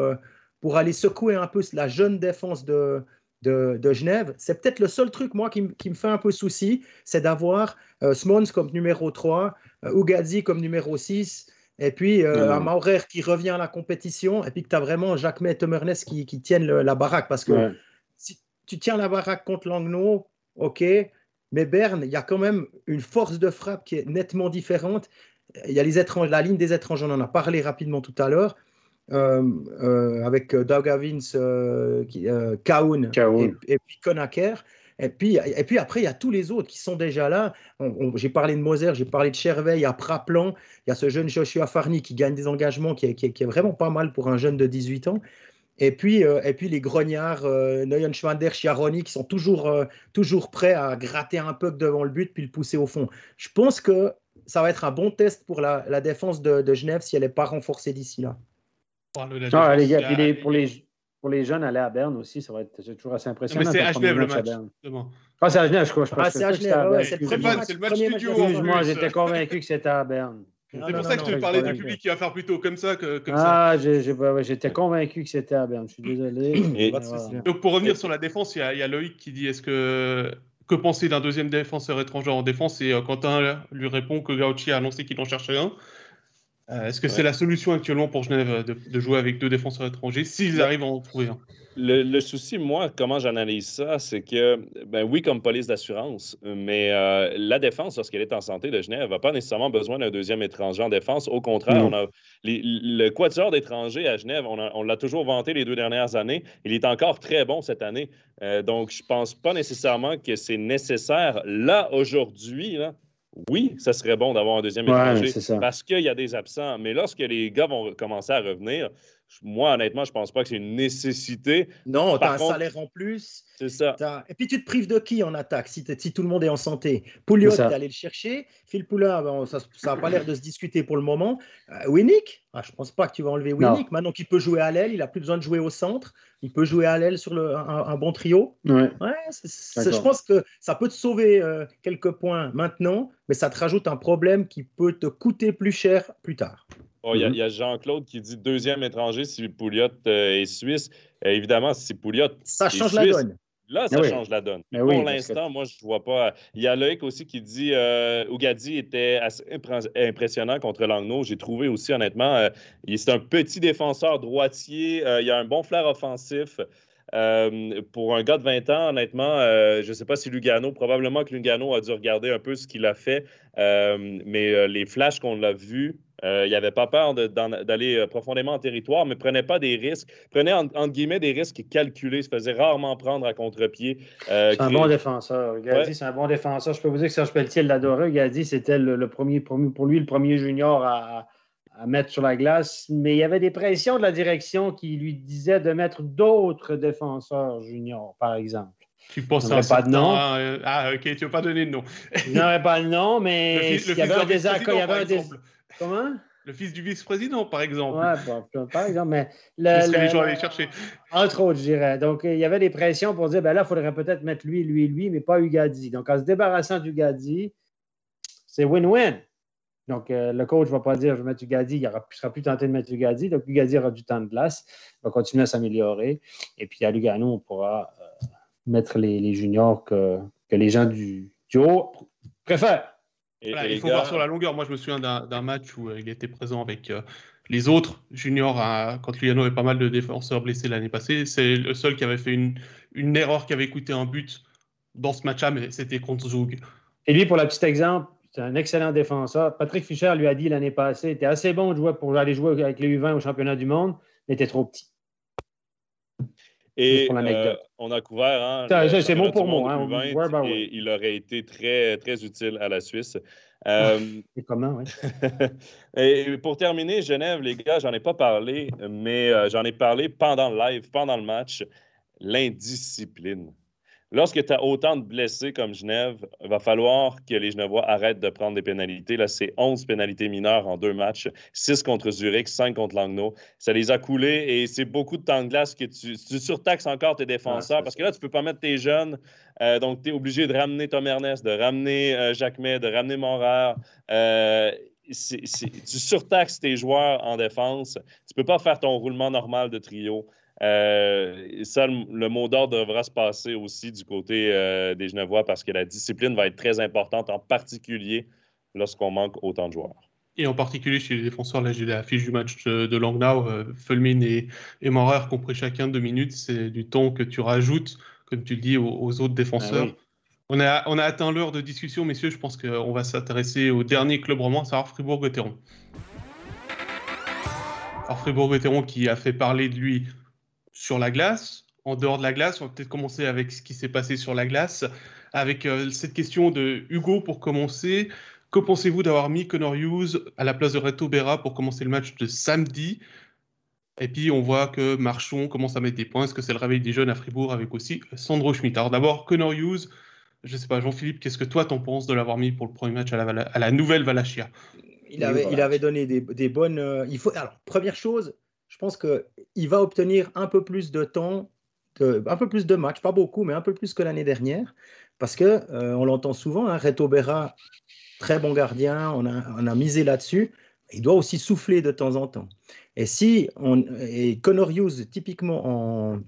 pour aller secouer un peu la jeune défense de, de, Genève. C'est peut-être le seul truc, moi, qui, me fait un peu souci, c'est d'avoir euh, Smons comme numéro 3, euh, comme numéro 6, et puis euh, un Maurer qui revient à la compétition, et puis que tu as vraiment Jacques et Tomernes qui, qui tiennent la baraque. Parce que si tu tiens la baraque contre Langnau, ok, mais Berne, il y a quand même une force de frappe qui est nettement différente. Il y a les étranges, la ligne des étrangers, on en a parlé rapidement tout à l'heure. Euh, euh, avec Doug Avins, euh, Kaun, et, puis Konaker. Et puis, et puis après, il y a tous les autres qui sont déjà là. j'ai parlé de Moser, j'ai parlé de Chervey, il y a Praplan, il y a ce jeune Joshua Farni qui gagne des engagements, qui est, qui, est, vraiment pas mal pour un jeune de 18 ans. Et puis, et puis les grognards, euh, Neuenschwander, Chiaroni, qui sont toujours, toujours prêts à gratter un peu devant le but puis le pousser au fond. Je pense que ça va être un bon test pour la, la défense de, de Genève si elle n'est pas renforcée d'ici là. Ah, les gars, pour, les, pour les jeunes, aller à Berne aussi, ça va être toujours assez impressionnant. mais c'est à Genève le match. Ah, c'est à Genève, je crois. Ah, c'est à Genève. c'est le match studio. Moi, j'étais convaincu que c'était à Berne. C'est pour ça que je te parlais du public qui va faire plutôt comme ça que comme ça. Ah, j'étais convaincu que c'était à Berne. Je suis désolé. Donc pour revenir sur la défense, il y, a Loïc qui dit est-ce que que penser d'un deuxième défenseur étranger en défense? Et euh, Quentin lui répond que Gauchi a annoncé qu'il en cherchait un. Euh, est-ce que c'est la solution actuellement pour Genève de, jouer avec deux défenseurs étrangers s'ils arrivent à en trouver un? Le, souci, moi, comment j'analyse ça, c'est que, ben oui, comme police d'assurance, mais euh, la défense, lorsqu'elle est en santé de Genève, n'a pas nécessairement besoin d'un deuxième étranger en défense. Au contraire, on a le quatuor d'étrangers à Genève, on, l'a toujours vanté les deux dernières années. Il est encore très bon cette année. Euh, donc, je ne pense pas nécessairement que c'est nécessaire là, aujourd'hui, oui, ça serait bon d'avoir un deuxième étranger parce qu'il y a des absents. Mais lorsque les gars vont commencer à revenir, moi, honnêtement, je ne pense pas que c'est une nécessité. Non, tu as un salaire en plus. C'est ça. Et puis, tu te prives de qui en attaque si, si tout le monde est en santé? Pouliot, tu allé le chercher. Phil Poulin, ça n'a pas l'air de se discuter pour le moment. Euh, Winnick? Ah, Je ne pense pas que tu vas enlever Winnick. Maintenant qu'il peut jouer à l'aile, il n'a plus besoin de jouer au centre. Il peut jouer à l'aile sur le, un, bon trio. Ouais. je pense que ça peut te sauver euh, quelques points maintenant, mais ça te rajoute un problème qui peut te coûter plus cher plus tard. Oh, il y a, Jean-Claude qui dit deuxième étranger si Pouliot euh, est suisse. Euh, évidemment, si Pouliot. Ça change la donne. Là, ça change la donne. pour l'instant, moi, je ne vois pas. Il y a Loïc aussi qui dit euh, Ougadi était assez impressionnant contre Langnaud. J'ai trouvé aussi, honnêtement, euh, c'est un petit défenseur droitier. il a un bon flair offensif. pour un gars de 20 ans, honnêtement, je ne sais pas si Lugano, probablement que Lugano a dû regarder un peu ce qu'il a fait, mais les flashs qu'on a vus, euh, il n'avait pas peur d'aller euh, profondément en territoire, mais prenait pas des risques. Prenait, entre guillemets, des risques calculés. Se faisait rarement prendre à contre-pied. Euh, c'est un bon défenseur. Gadi, c'est un bon défenseur. Je peux vous dire que Serge Pelletier l'adorait. Gadi, c'était le, premier, pour lui, le premier junior à, mettre sur la glace. Mais il y avait des pressions de la direction qui lui disaient de mettre d'autres défenseurs juniors, par exemple. Tu penses à pas de nom. Ah, ok, tu ne veux pas donner de nom. Je n'aurais pas de nom, mais il y avait un désaccord. Il y avait un désaccord. Comment? Le fils du vice-président, par exemple. Oui, par exemple, mais... Le, [LAUGHS] ce que les gens allaient chercher. Entre autres, je dirais. Donc, il y avait des pressions pour dire, ben là, il faudrait peut-être mettre lui, lui, lui, mais pas Ugadi. Donc, en se débarrassant d'Ugadi, c'est win-win. Donc, euh, le coach ne va pas dire, je vais mettre Ugadi, il ne sera plus tenté de mettre Ugadi. Donc, Ugadi aura du temps de glace, il va continuer à s'améliorer. Et puis, à Lugano, on pourra euh, mettre les, juniors que, que les gens du, du haut préfèrent il faut voir sur la longueur. Moi, je me souviens d'un match où euh, il était présent avec euh, les autres juniors quand Lugano avait pas mal de défenseurs blessés l'année passée. C'est le seul qui avait fait une, une, erreur qui avait coûté un but dans ce match-là, mais c'était contre Zug. Et lui, pour le petit exemple, c'est un excellent défenseur. Patrick Fischer lui a dit l'année passée, il était assez bon de jouer pour aller jouer avec les U20 au championnat du monde, mais il était trop petit. Et euh, on a couvert. Hein, c'est bon pour moi. Hein, et il aurait été très, très utile à la Suisse. Euh, et comment, oui. [LAUGHS] et pour terminer, Genève, les gars, j'en ai pas parlé, mais euh, j'en ai parlé pendant le live, pendant le match. L'indiscipline. Lorsque tu as autant de blessés comme Genève, il va falloir que les Genevois arrêtent de prendre des pénalités. Là, c'est 11 pénalités mineures en deux matchs, 6 contre Zurich, 5 contre Langnau. Ça les a coulés et c'est beaucoup de temps de glace que tu, surtaxes encore tes défenseurs parce que là, tu ne peux pas mettre tes jeunes. Euh, donc, tu es obligé de ramener Tom Ernest, de ramener euh, Jacques May, de ramener Montréal. Euh, tu surtaxes tes joueurs en défense. Tu ne peux pas faire ton roulement normal de trio. Euh, ça, le, mot d'ordre devra se passer aussi du côté euh, des Genevois parce que la discipline va être très importante, en particulier lorsqu'on manque autant de joueurs. Et en particulier chez les défenseurs, là j'ai la fiche du match de, Langnau, euh, Fulmin et, et Maurer qui ont pris chacun deux minutes. C'est du temps que tu rajoutes, comme tu le dis, aux, autres défenseurs. Ah on, a, on a atteint l'heure de discussion, messieurs. Je pense qu'on va s'intéresser au dernier club roman, c'est Fribourg-Gotteron. Alors Fribourg-Gotteron qui a fait parler de lui sur la glace, en dehors de la glace. On va peut-être commencer avec ce qui s'est passé sur la glace, avec euh, cette question de Hugo pour commencer. Que pensez-vous d'avoir mis Connor Hughes à la place de Reto Berra pour commencer le match de samedi? Et puis on voit que Marchon commence à mettre des points. Est-ce que c'est le réveil des jeunes à Fribourg avec aussi Sandro Schmitt Alors d'abord, Connor Hughes, je ne sais pas, Jean-Philippe, qu'est-ce que toi t'en penses de l'avoir mis pour le premier match à la, nouvelle Valachia il avait, il avait donné des, bonnes. Euh, il faut, alors, première chose, je pense qu'il va obtenir un peu plus de temps, un peu plus de matchs, pas beaucoup, mais un peu plus que l'année dernière. Parce que on l'entend souvent, hein, Reto Berra, très bon gardien, on a, misé là-dessus. Il doit aussi souffler de temps en temps. Et si et Connor Hughes, typiquement en,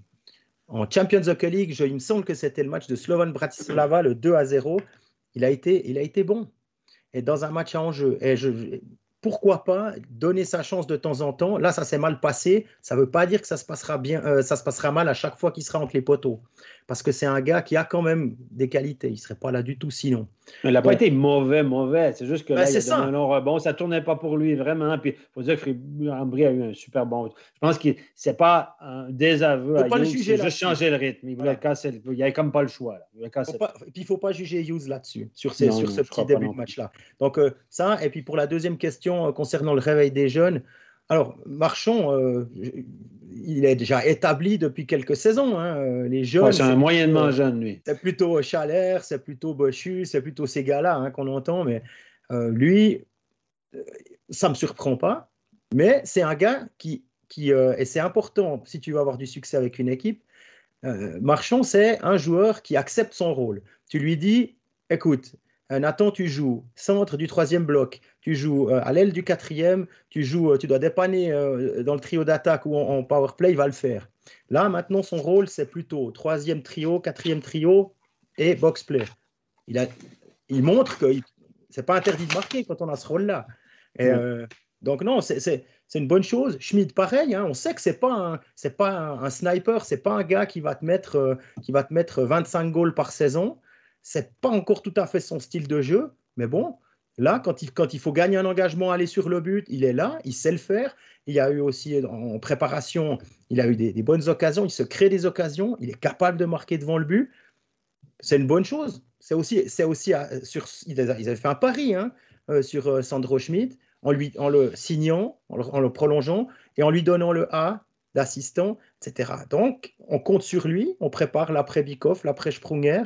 en Champions Hockey League, il me semble que c'était le match de Slovan Bratislava, le 2 à 0. Il a été, il a été bon. Et dans un match à enjeu. Et je, pourquoi pas donner sa chance de temps en temps Là, ça s'est mal passé. Ça ne veut pas dire que ça se passera bien, euh, ça se passera mal à chaque fois qu'il sera entre les poteaux. Parce que c'est un gars qui a quand même des qualités. Il ne serait pas là du tout sinon. Il n'a pas été mauvais, mauvais. C'est juste que ben, là, il a ça. un long rebond. Ça ne tournait pas pour lui vraiment. Puis il faut dire que Ambry a eu un super bon. Je pense que ce n'est pas un désaveu faut à pas juger. juste changer le rythme. Il voulait casser. Il avait comme pas le choix. Il puis il ne faut pas juger Hughes là-dessus, sur, sur ce petit début de match-là. Donc euh, ça, et puis pour la deuxième question euh, concernant le réveil des jeunes, alors, Marchand, euh, il est déjà établi depuis quelques saisons. Hein. Les jeunes. c'est un moyennement jeune, lui. C'est plutôt Chalère, c'est plutôt Bochu, c'est plutôt ces gars-là hein, qu'on entend. Mais euh, lui, euh, ça ne me surprend pas. Mais c'est un gars qui. qui et c'est important si tu veux avoir du succès avec une équipe. Marchand, c'est un joueur qui accepte son rôle. Tu lui dis écoute, Nathan, tu joues centre du troisième bloc, tu joues euh, à l'aile du quatrième, tu joues, euh, tu dois dépanner euh, dans le trio d'attaque ou en, power play, il va le faire. Là, maintenant, son rôle, c'est plutôt troisième trio, quatrième trio et box play. Il, a, il montre que c'est pas interdit de marquer quand on a ce rôle-là. donc non, c'est une bonne chose. Schmidt, pareil, hein, on sait que c'est pas un, c'est pas un, un sniper, c'est pas un gars qui va te mettre, qui va te mettre 25 goals par saison. C'est pas encore tout à fait son style de jeu, mais bon, là, quand il, faut gagner un engagement, aller sur le but, il est là, il sait le faire. Il y a eu aussi en préparation, il a eu des, bonnes occasions, il se crée des occasions, il est capable de marquer devant le but. C'est une bonne chose. C'est aussi, c'est aussi euh, sur, ils avaient fait un pari hein, euh, sur euh, Sandro Schmidt en, lui, en le signant, en le, prolongeant et en lui donnant le A d'assistant, etc. Donc, on compte sur lui, on prépare l'après Bikoff, l'après Sprunger,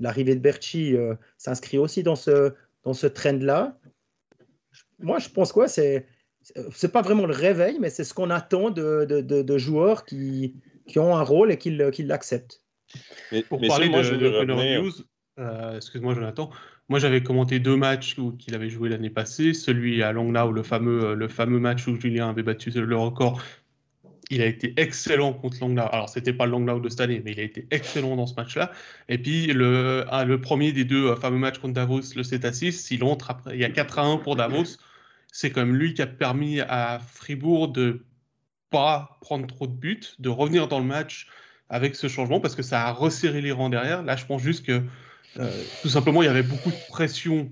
L'arrivée de Berchi s'inscrit aussi dans ce, dans ce trend-là. Moi, je pense quoi? C'est c'est pas vraiment le réveil, mais c'est ce qu'on attend de, de, de, joueurs qui, qui, ont un rôle et qui l'acceptent. Pour parler de, de News, euh, excuse-moi Jonathan, moi j'avais commenté deux matchs qu'il avait joué l'année passée, celui à Langnau, le fameux, le fameux match où Julien avait battu le record il a été excellent contre Langnau. Alors, c'était pas le Langnau de cette année, mais il a été excellent dans ce match-là. Et puis, le, ah, premier des deux euh, fameux matchs contre Davos, le 7 à 6, il entre après. Il y a 4 à 1 pour Davos. C'est comme lui qui a permis à Fribourg de pas prendre trop de buts, de revenir dans le match avec ce changement parce que ça a resserré les rangs derrière. Là, je pense juste que euh, tout simplement, il y avait beaucoup de pression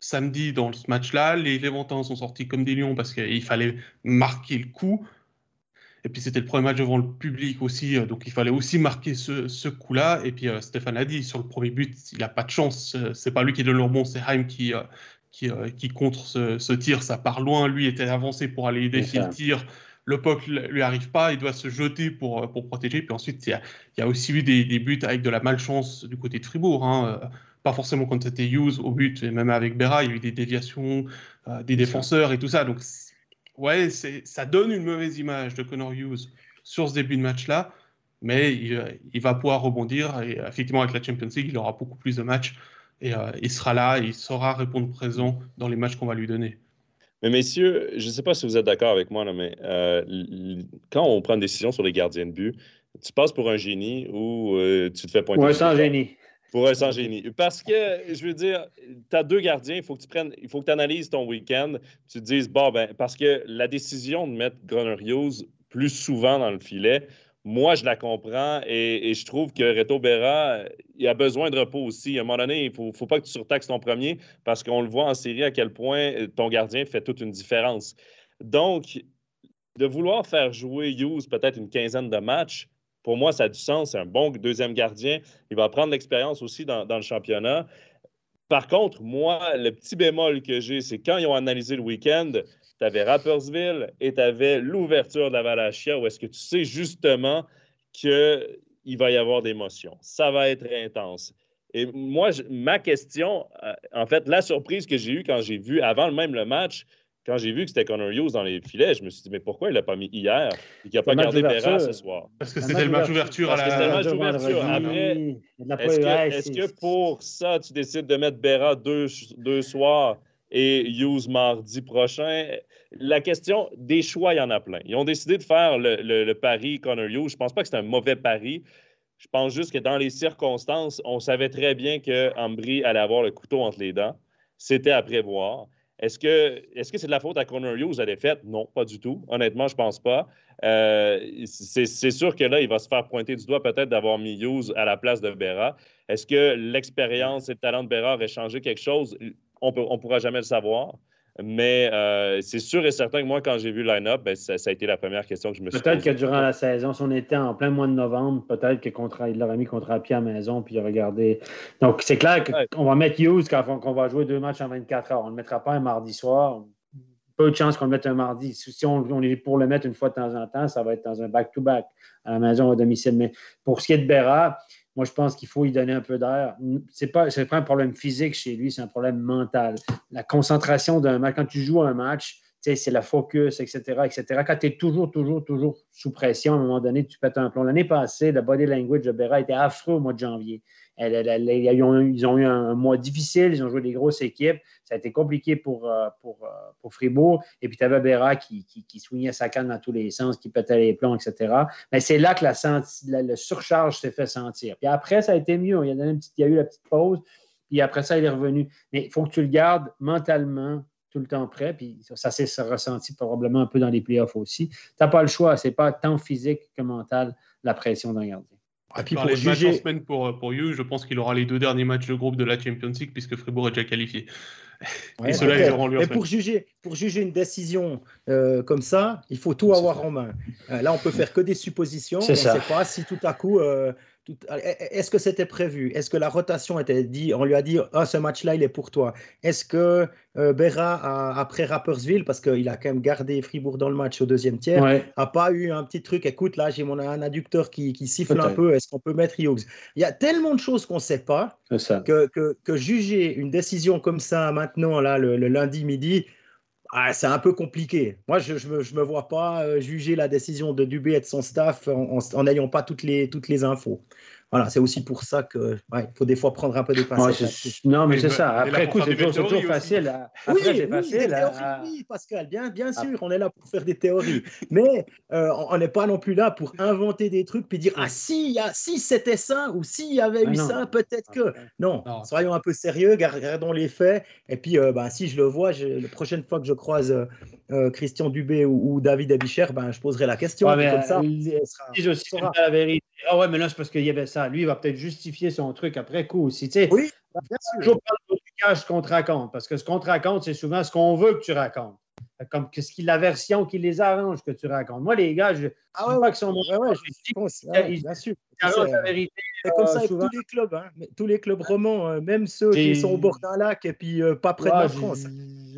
samedi dans ce match-là. Les Léventins sont sortis comme des lions parce qu'il fallait marquer le coup. Et puis c'était le premier match devant le public aussi, euh, donc il fallait aussi marquer ce, coup-là. Et puis euh, Stéphane a dit, sur le premier but, il n'a pas de chance. Euh, c'est pas lui qui donne le rebond, c'est Haim qui, qui, qui, contre ce, tir. Ça part loin, lui était avancé pour aller défier le tir. Le puck lui arrive pas, il doit se jeter pour, pour protéger. Puis ensuite, il y a, aussi eu des, buts avec de la malchance du côté de Fribourg. Hein. Pas forcément quand c'était Hughes au but, mais même avec Berra, il y a eu des déviations des défenseurs et tout ça. Donc ouais, ça donne une mauvaise image de Connor Hughes sur ce début de match-là, mais il, va pouvoir rebondir. Et effectivement, avec la Champions League, il aura beaucoup plus de matchs et euh, il sera là, il saura répondre présent dans les matchs qu'on va lui donner. Mais messieurs, je ne sais pas si vous êtes d'accord avec moi, mais euh, quand on prend une décision sur les gardiens de but, tu passes pour un génie ou euh, tu te fais pointer. Oui, sans génie. Pour un sans génie. Parce que, je veux dire, tu as deux gardiens, il faut que tu prennes, il faut que tu analyses ton week-end. Tu te dises, bon, ben, parce que la décision de mettre Gunnar Hughes plus souvent dans le filet, moi, je la comprends et, je trouve que Reto Berra, il a besoin de repos aussi. À un moment donné, il ne faut, pas que tu surtaxes ton premier parce qu'on le voit en série à quel point ton gardien fait toute une différence. Donc, de vouloir faire jouer Hughes peut-être une quinzaine de matchs, pour moi, ça a du sens. C'est un bon deuxième gardien. Il va prendre l'expérience aussi dans, le championnat. Par contre, moi, le petit bémol que j'ai, c'est quand ils ont analysé le week-end, tu avais Rappersville et tu avais l'ouverture de la Valachia où est-ce que tu sais justement qu'il va y avoir des émotions. Ça va être intense. Et moi, ma question, euh, en fait, la surprise que j'ai eue quand j'ai vu avant même le match, quand j'ai vu que c'était Connor Hughes dans les filets, je me suis dit, mais pourquoi il l'a pas mis hier? Et qu'il n'a pas gardé Berra ce soir? Parce que c'était le match d'ouverture à la. C'était le match. Après, est-ce que, pour ça, tu décides de mettre Berra deux, deux soirs et Hughes mardi prochain? La question des choix, il y en a plein. Ils ont décidé de faire le, le, pari Connor Hughes. Je ne pense pas que c'est un mauvais pari. Je pense juste que dans les circonstances, on savait très bien que Ambry allait avoir le couteau entre les dents. C'était à prévoir. Est-ce que c'est -ce de la faute à Connor Hughes à défaite? Non, pas du tout. Honnêtement, je pense pas. Euh, c'est sûr que là, il va se faire pointer du doigt peut-être d'avoir mis Hughes à la place de Berra. Est-ce que l'expérience et le talent de Berra auraient changé quelque chose? On ne pourra jamais le savoir. Mais euh, c'est sûr et certain que moi, quand j'ai vu le line-up, ben, ça, a été la première question que je me suis posée. Peut-être que durant la saison, si on était en plein mois de novembre, peut-être qu'il l'aurait mis contre un pied à maison, puis il regardé. Donc, c'est clair qu'on va mettre Hughes quand on va jouer deux matchs en 24 heures. On ne le mettra pas un mardi soir. Peu de chance qu'on le mette un mardi. Si on, est pour le mettre une fois de temps en temps, ça va être dans un back-to-back à la maison ou à domicile. Mais pour ce qui est de Berra, moi, je pense qu'il faut y donner un peu d'air. Ce n'est pas, un problème physique chez lui, c'est un problème mental. La concentration d'un match, quand tu joues un match, c'est la focus, etc., etc. Quand tu es toujours, toujours, toujours sous pression, à un moment donné, tu pètes un plomb. L'année passée, le body language de Berra était affreux au mois de janvier ils, ont, eu un mois difficile, ils ont joué des grosses équipes. Ça a été compliqué pour, euh, pour, euh, pour Fribourg. Et puis, tu avais Béra qui, qui, sa canne dans tous les sens, qui pétait les plombs, etc. Mais c'est là que la, surcharge s'est fait sentir. Puis après, ça a été mieux. Il y, a, il y a eu la petite pause. Puis après ça, il est revenu. Mais il faut que tu le gardes mentalement tout le temps prêt. Puis ça s'est ressenti probablement un peu dans les playoffs aussi. Tu n'as pas le choix. Ce n'est pas tant physique que mental la pression d'un gardien. Et puis pour juger... en semaine pour, pour You, je pense qu'il aura les deux derniers matchs de groupe de la Champions League puisque Fribourg est déjà qualifié. [LAUGHS] et cela, ils auront lui. Mais pour juger, pour juger une décision euh, comme ça, il faut tout avoir en main. Euh, là, on peut faire que des suppositions. On ne sait pas si tout à coup euh, est-ce que c'était prévu? Est-ce que la rotation était dit? On lui a dit ah, ce match-là, il est pour toi. Est-ce que euh, Berra, après Rappersville, parce qu'il a quand même gardé Fribourg dans le match au deuxième tiers, n'a pas eu un petit truc Écoute, là, j'ai mon un adducteur qui, siffle un peu. Est-ce qu'on peut mettre Hughes? Il y a tellement de choses qu'on ne sait pas que, que, juger une décision comme ça maintenant, là, le lundi midi, ah, c'est un peu compliqué. Moi, je ne me, vois pas euh, juger la décision de Dubé et de son staff en n'ayant pas toutes les, toutes les infos. Voilà, c'est aussi pour ça qu'il faut des fois prendre un peu des pincettes. non, mais c'est ça. Après, coup, c'est toujours, facile. Après, oui, c'est facile. Oui, Pascal, bien, bien ah. sûr, on est là pour faire des théories. mais euh, on n'est pas non plus là pour inventer des trucs puis dire Ah, si, si c'était ça ou s'il y avait ah, eu ça, peut-être que. Non, soyons un peu sérieux, regardons les faits. Et puis, euh, ben, si je le vois, la prochaine fois que je croise euh, Christian Dubé ou, David Abicher, ben, je poserai la question. comme ça, si je sais la vérité. Ah ouais, mais là, c'est parce qu'il y avait ça. Lui, il va peut-être justifier son truc après coup aussi. oui, bien sûr. Toujours parler ce qu'on te raconte. Parce que ce qu'on te raconte, c'est souvent ce qu'on veut que tu racontes. Comme ce qui, la version qui les arrange que tu racontes. Moi, les gars, je ah ouais, pas que sont ouais, ouais, je bien sûr. la vérité. C'est comme ça avec tous les clubs, hein. tous les clubs romans, euh, même ceux qui sont au bord d'un lac et puis euh, pas près de la France.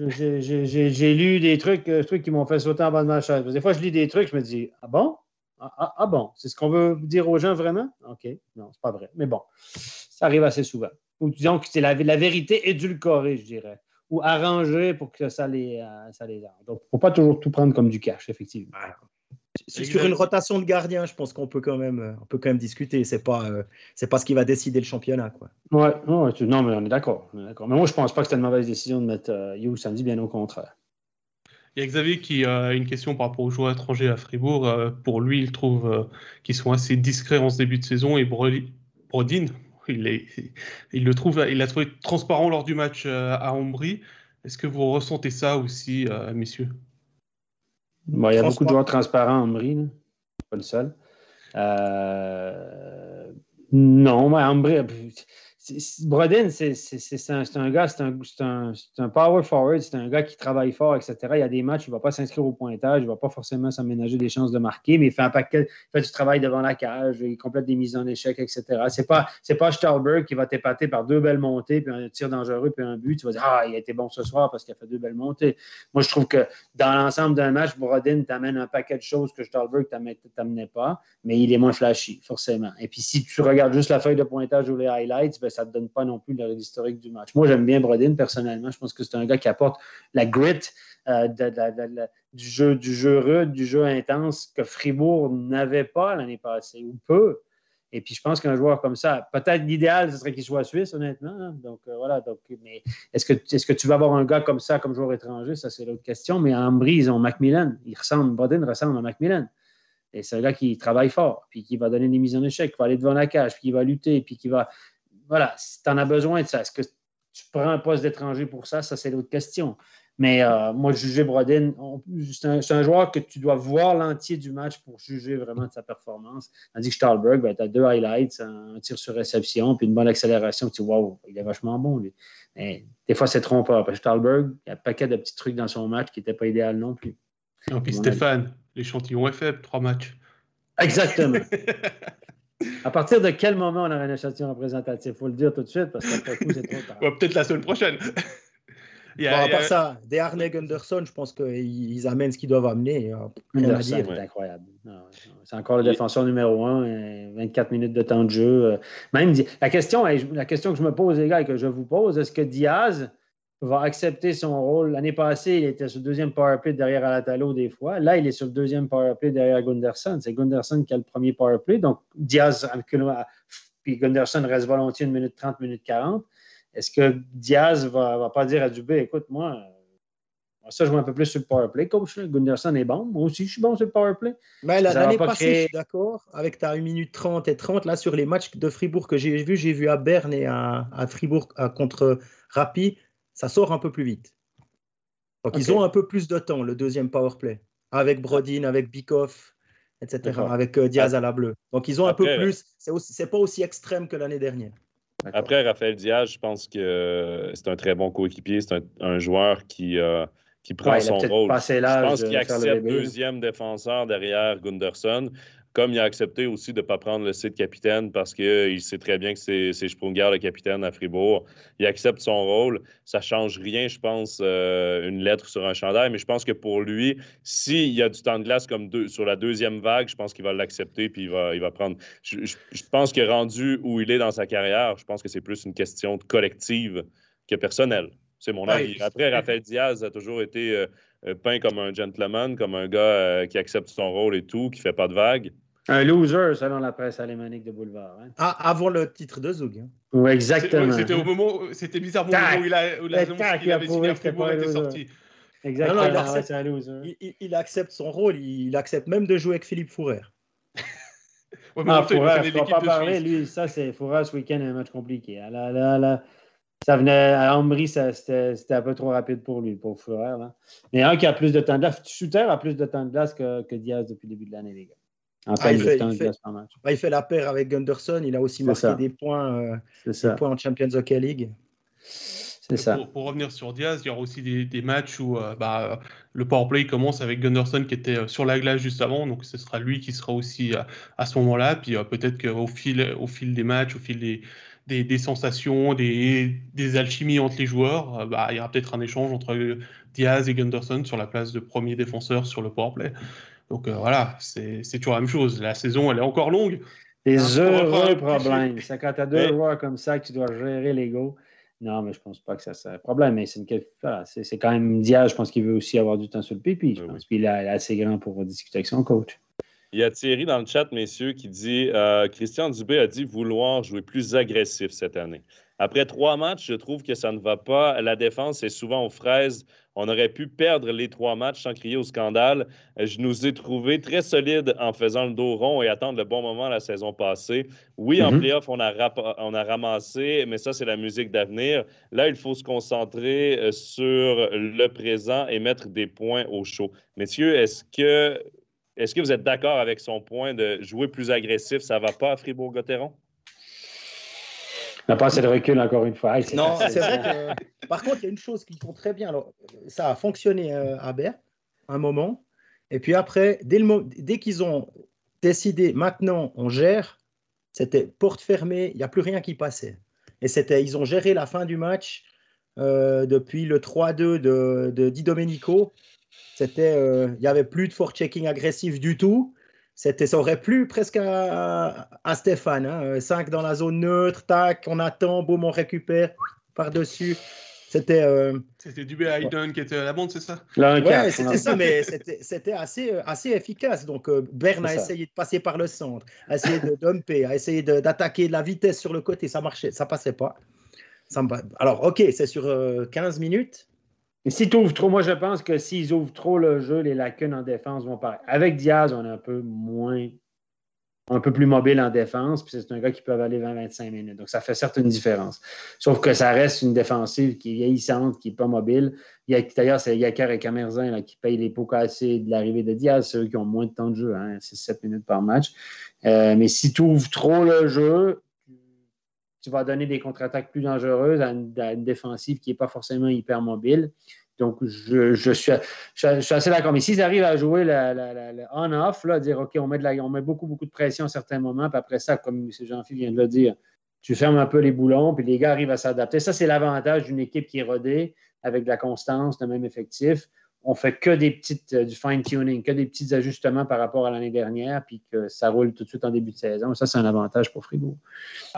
J'ai lu des trucs, euh, trucs qui m'ont fait sauter en bas de ma chaise. Des fois, je lis des trucs, je me dis, ah bon? Ah, ah, ah, bon, c'est ce qu'on veut dire aux gens vraiment? OK, non, c'est pas vrai. Mais bon, ça arrive assez souvent. Ou disons que c'est la, la, vérité édulcorée, je dirais, ou arrangée pour que ça les, euh, ça les Donc, il ne faut pas toujours tout prendre comme du cash, effectivement. Sur une rotation de gardien, je pense qu'on peut quand même, on peut quand même discuter. C'est pas, euh, c'est pas ce qui va décider le championnat, quoi. Ouais, non, mais on est d'accord. Mais moi, je pense pas que c'était une mauvaise décision de mettre euh, You samedi, bien au contraire. Il y a Xavier qui a une question par rapport aux joueurs étrangers à Fribourg. Euh, pour lui, il trouve euh, qu'ils sont assez discrets en ce début de saison et Brodin, il, il, le trouve, il l'a trouvé transparent lors du match euh, à Ombry. Est-ce que vous ressentez ça aussi, messieurs? Il y a beaucoup de joueurs transparents à Ombry, pas le seul. non, mais Ombry, Brodin, c'est un, gars, c'est un, un, power forward, c'est un gars qui travaille fort, etc. Il y a des matchs, il ne va pas s'inscrire au pointage, il ne va pas forcément s'aménager des chances de marquer, mais il fait un paquet, il fait du travail devant la cage, il complète des mises en échec, etc. Ce n'est pas, pas qui va t'épater par deux belles montées, puis un tir dangereux, puis un but. Tu vas dire, ah, il a été bon ce soir parce qu'il a fait deux belles montées. Moi, je trouve que dans l'ensemble d'un match, Brodin t'amène un paquet de choses que Stahlberg ne t'amenait pas, mais il est moins flashy, forcément. Et puis, si tu regardes juste la feuille de pointage ou les highlights, ben, ça ça ne donne pas non plus l'historique du match. Moi, j'aime bien Brodin personnellement. Je pense que c'est un gars qui apporte la grit euh, du, jeu, du jeu rude, du jeu intense que Fribourg n'avait pas l'année passée, ou peu. Et puis, je pense qu'un joueur comme ça, peut-être l'idéal, ce serait qu'il soit suisse, honnêtement. Hein. Donc, euh, voilà. Donc, mais est-ce que, est que tu vas avoir un gars comme ça comme joueur étranger? Ça, c'est l'autre question. Mais en Ambry, ils ont Macmillan. Il ressemble, Brodin ressemble à Macmillan. Et c'est un gars qui travaille fort, puis qui va donner des mises en échec, qui va aller devant la cage, puis qui va lutter, puis qui va. Voilà, si tu en as besoin de ça, est-ce que tu prends un poste d'étranger pour ça? Ça, c'est l'autre question. Mais euh, moi, juger Brodin, c'est un, joueur que tu dois voir l'entier du match pour juger vraiment de sa performance. Tandis que Stahlberg va être à deux highlights, un tir sur réception, puis une bonne accélération. Tu vois, wow, il est vachement bon, lui. Mais des fois, c'est trompeur. Parce que Stahlberg, il y a un paquet de petits trucs dans son match qui n'étaient pas idéal non plus. Et puis Stéphane, l'échantillon est faible, trois matchs. Exactement. [LAUGHS] à partir de quel moment on a un échantillon représentatif? Il faut le dire tout de suite parce qu'après coup, c'est trop tard. [LAUGHS] Peut-être la semaine prochaine. [LAUGHS] A, à part ça, des Harney Gunderson, je pense qu'ils amènent ce qu'ils doivent amener. c'est incroyable. C'est encore le défenseur numéro un, 24 minutes de temps de jeu. Même, la, question, la question que je me pose, les gars, et que je vous pose, est-ce que Diaz va accepter son rôle. L'année passée, il était sur le deuxième powerplay derrière Alatalo des fois. Là, il est sur le deuxième powerplay derrière Gunderson. C'est Gunderson qui a le premier powerplay. Donc, Diaz, puis Gunderson reste volontiers une minute 30, minute 40. Est-ce que Diaz va, va pas dire à Dubé, écoute, moi, ça, je vois un peu plus sur le powerplay. Coach, Gunderson est bon. Moi aussi, je suis bon sur le powerplay. Mais l'année passée, je suis d'accord. Avec ta 1 minute 30 et 30, là, sur les matchs de Fribourg que j'ai vus, j'ai vu à Berne et à, Fribourg contre Rapi, ça sort un peu plus vite. Donc, ils ont un peu plus de temps, le deuxième power play, avec Brodin, avec Bikoff, etc., avec euh, Diaz à la bleue. Donc, ils ont un peu plus. C'est pas aussi extrême que l'année dernière. Après, Raphaël Diaz, je pense que c'est un très bon coéquipier. C'est un, joueur qui, euh, qui prend son rôle. Je pense qu'il accepte deuxième défenseur derrière Gunderson comme il a accepté aussi de ne pas prendre le site capitaine parce qu'il sait très bien que c'est Sprunger le capitaine à Fribourg. Il accepte son rôle. Ça ne change rien, je pense, euh, une lettre sur un chandail, mais je pense que pour lui, s'il y a du temps de glace comme sur la deuxième vague, je pense qu'il va l'accepter puis il va, il va prendre. Je, pense que rendu où il est dans sa carrière, je pense que c'est plus une question collective que personnelle. C'est mon avis. Après, Raphaël Diaz a toujours été. Euh, euh, peint comme un gentleman, comme un gars euh, qui accepte son rôle et tout, qui fait pas de vagues. Un loser, selon la presse alémanique de Boulevard. Hein. Ah, avant le titre de Zug. Hein. Oui, exactement. C'était au moment, c'était bizarre au moment où il, a, où la qu'il avait signé à Fribourg était sorti. Exactement, il, accepte, un loser. Il, accepte son rôle, il accepte même de jouer avec Philippe Fourer. ouais, ah, Fourer, je ne pas parler, lui, ça c'est Fourer ce week-end, un match compliqué. Là, là, là, ça venait à Ambry, c'était un peu trop rapide pour lui, pour Fleurer. Là. Mais un qui a plus de temps de glace. Shooter a plus de temps de glace que, que Diaz depuis le début de l'année, les gars. En ah, il, fait, il, fait, bah, il, fait, la paire avec Gunderson. Il a aussi marqué des points, euh, des points en Champions Hockey League. C'est ça. Pour, revenir sur Diaz, il y aura aussi des, des matchs où euh, bah, le powerplay commence avec Gunderson qui était euh, sur la glace juste avant. Donc ce sera lui qui sera aussi à ce moment-là. Puis peut-être qu'au fil, au fil des matchs, au fil des, des, sensations, des, alchimies entre les joueurs, euh, bah, il y aura peut-être un échange entre Diaz et Gunderson sur la place de premier défenseur sur le powerplay. Donc euh, voilà, c'est toujours la même chose. La saison, elle est encore longue. Des heureux problèmes. C'est quand tu as deux joueurs comme ça que tu dois gérer l'ego. Non, mais je pense pas que ça soit un problème. Mais c'est quand même Diaz, je pense qu'il veut aussi avoir du temps sur le pipi. Je pense qu'il est assez grand pour discuter avec son coach. Il y a Thierry dans le chat, messieurs, qui dit euh, Christian Dubé a dit vouloir jouer plus agressif cette année. Après trois matchs, je trouve que ça ne va pas. La défense est souvent aux fraises. On aurait pu perdre les trois matchs sans crier au scandale. Je nous ai trouvés très solides en faisant le dos rond et attendre le bon moment la saison passée. Oui, en mhm. playoff, on a, on a ramassé, mais ça, c'est la musique d'avenir. Là, il faut se concentrer euh, sur le présent et mettre des points au chaud. Messieurs, est-ce que est-ce que vous êtes d'accord avec son point de jouer plus agressif? Ça ne va pas à Fribourg-Gotteron? n'a pas assez de recul, encore une fois. non, c'est vrai que. Par contre, il y a une chose qui compte très bien. Alors, ça a fonctionné euh, à Berne, un moment. Et puis après, dès, le, dès qu'ils ont décidé, maintenant, on gère, c'était porte fermée, il n'y a plus rien qui passait. Et c'était, ils ont géré la fin du match euh, depuis le 3-2 de, de Di Domenico. C'était, euh, il n'y avait plus de forechecking agressif du tout. c'était, ça aurait plu presque à, Stéphane. 5 hein. dans la zone neutre, tac, on attend, boum, on récupère par-dessus. C'était. Euh, c'était du Hayden qui était à la bande, c'est ça? Oui, c'était ça, mais c'était assez, euh, assez efficace. Donc, euh, Bern a essayé de passer par le centre, a essayé de dumper, a essayé d'attaquer de, la vitesse sur le côté. Ça marchait, ça passait pas. Ça Alors, OK, c'est sur 15 minutes. Mais s'ils ouvrent trop, moi je pense que s'ils ouvrent trop le jeu, les lacunes en défense vont paraître. Avec Diaz, on est un peu moins un peu plus mobile en défense, puis c'est un gars qui peut avaler 20-25 minutes. Donc, ça fait certes une différence. Sauf que ça reste une défensive qui est vieillissante, qui n'est pas mobile. D'ailleurs, c'est Yakar et Camerzin qui payent les pots cassés de l'arrivée de Diaz. C'est eux qui ont moins de temps de jeu, hein, c'est 7 minutes par match. Euh, mais si tu ouvres trop le jeu, tu vas donner des contre-attaques plus dangereuses à une, défensive qui n'est pas forcément hyper mobile. Donc, je, suis, assez d'accord. Mais s'ils arrivent à jouer le on-off, dire OK, on met, de la, on met beaucoup, beaucoup de pression à certains moments, puis après ça, comme M. Jean-Philippe vient de le dire, tu fermes un peu les boulons, puis les gars arrivent à s'adapter. Ça, c'est l'avantage d'une équipe qui est rodée avec de la constance, le même effectif on fait que des petites, euh, du fine-tuning, que des petits ajustements par rapport à l'année dernière, puis que ça roule tout de suite en début de saison. Ça, c'est un avantage pour Fribourg.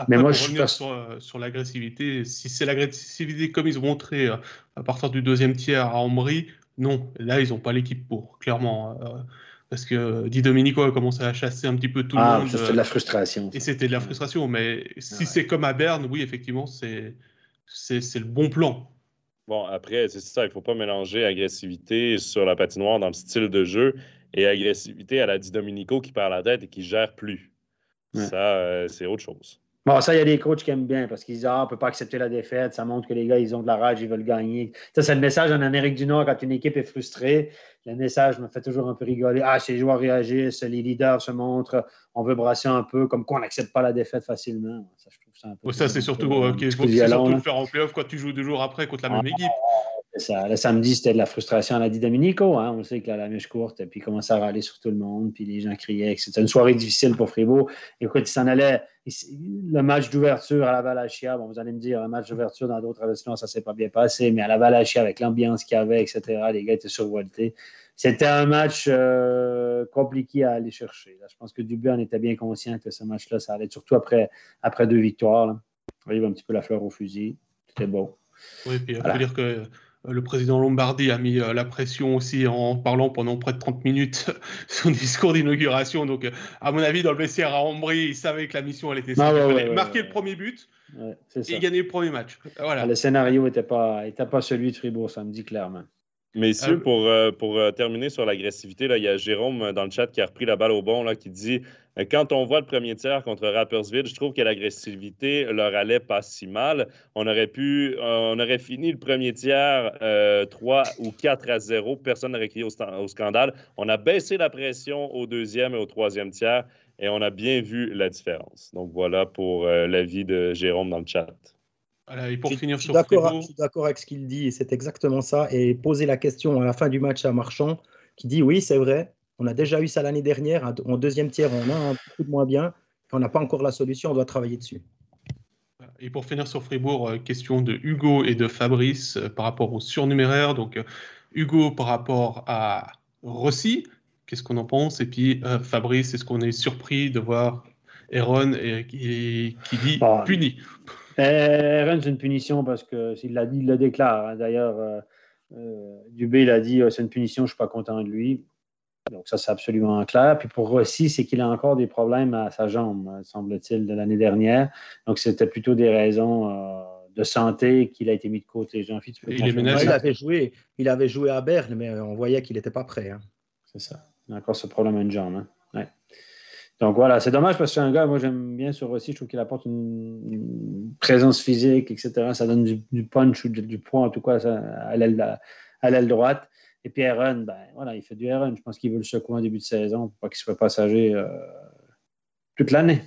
Mais moi, je suis sur, euh, sur l'agressivité. Si c'est l'agressivité comme ils ont montré euh, à partir du deuxième tiers à Ambry, non. Là, ils n'ont pas l'équipe pour, clairement. parce que Di Domenico a commencé à chasser un petit peu tout le ah, monde. C'était de la frustration. Et c'était de la frustration. Mais si c'est comme à Berne, oui, effectivement, c'est le bon plan. Bon, après, c'est ça, il ne faut pas mélanger agressivité sur la patinoire dans le style de jeu et agressivité à la Di Domenico qui perd la tête et qui gère plus. Ça, euh, c'est autre chose. Bon, ça, il y a des coachs qui aiment bien parce qu'ils disent Ah, on ne peut pas accepter la défaite. Ça montre que les gars, ils ont de la rage, ils veulent gagner. Ça, c'est le message en Amérique du Nord quand une équipe est frustrée. Le message me fait toujours un peu rigoler. Ah, ces joueurs réagissent, les leaders se montrent, on veut brasser un peu, comme quoi on n'accepte pas la défaite facilement. Ça, je trouve ça un peu. ça, c'est surtout, euh, surtout le faire en playoff quand tu joues deux jours après contre la même ah, équipe. Ça, le samedi, c'était de la frustration à la dit Dominico. Hein. On sait que la, la mèche courte, puis il commençait à râler sur tout le monde, puis les gens criaient que c'était une soirée difficile pour Fribourg. Écoute, il s'en allait. Le match d'ouverture à la Valachia, bon, vous allez me dire, un match d'ouverture dans d'autres restaurants, ça ne s'est pas bien passé, mais à la Valachia, avec l'ambiance qu'il y avait, etc., les gars étaient survoltés. C'était un match euh, compliqué à aller chercher. je pense que Dubé en était bien conscient que ce match-là, ça allait surtout après, après deux victoires. Là. Il y avait un petit peu la fleur au fusil. C'était beau. Oui, puis il faut dire que le président Lombardi a mis euh, la pression aussi en parlant pendant près de 30 minutes [LAUGHS] son discours d'inauguration. Donc, euh, à mon avis, dans le vestiaire à Ambry, il savait que la mission, elle était ah, marquer le premier but et gagner le premier match. Voilà. Le scénario n'était pas, était pas celui de Fribourg, ça me dit clairement. Messieurs, ah, pour, euh, pour terminer sur l'agressivité, il y a Jérôme dans le chat qui a repris la balle au bon, là, qui dit quand on voit le premier tiers contre Rappersville, je trouve que l'agressivité leur allait pas si mal. On aurait pu, on aurait fini le premier tiers 3 euh, ou 4 à 0. Personne n'aurait crié au, scandale. On a baissé la pression au deuxième et au troisième tiers et on a bien vu la différence. Donc voilà pour euh, l'avis de Jérôme dans le chat. Et pour finir sur Je suis d'accord avec ce qu'il dit, c'est exactement ça. Et poser la question à la fin du match à Marchand, qui dit oui, c'est vrai, on a déjà eu ça l'année dernière. En deuxième tiers, on a un peu de moins bien. On n'a pas encore la solution, on doit travailler dessus. Et pour finir sur Fribourg, euh, question de Hugo et de Fabrice euh, par rapport au surnuméraire. Donc, euh, Hugo par rapport à Rossi, qu'est-ce qu'on en pense? Et puis Fabrice, est-ce qu'on est surpris de voir Aaron qui, dit bah, puni? Aaron, c'est une punition parce qu'il l'a dit, il le déclare. Hein. D'ailleurs, Dubé, il a dit c'est une punition, je ne suis pas content de lui. Donc, ça, c'est absolument clair. Puis pour Rossi, c'est qu'il a encore des problèmes à sa jambe, semble-t-il, de l'année dernière. Donc, c'était plutôt des raisons euh, de santé qu'il a été mis de côté. jean il, il, avait joué, il avait joué à Berne, mais on voyait qu'il n'était pas prêt. Hein. C'est ça. Il a encore ce problème à une jambe. Hein. Donc voilà, c'est dommage parce que c'est un gars, moi j'aime bien sur Rossi, je trouve qu'il apporte une, présence physique, etc. Ça donne du, punch ou du, poids en tout cas à l'aile droite. Et puis Aaron, ben, voilà, il fait du Aaron. Je pense qu'il veut le secouer en début de saison pour pas qu'il soit passager euh, toute l'année.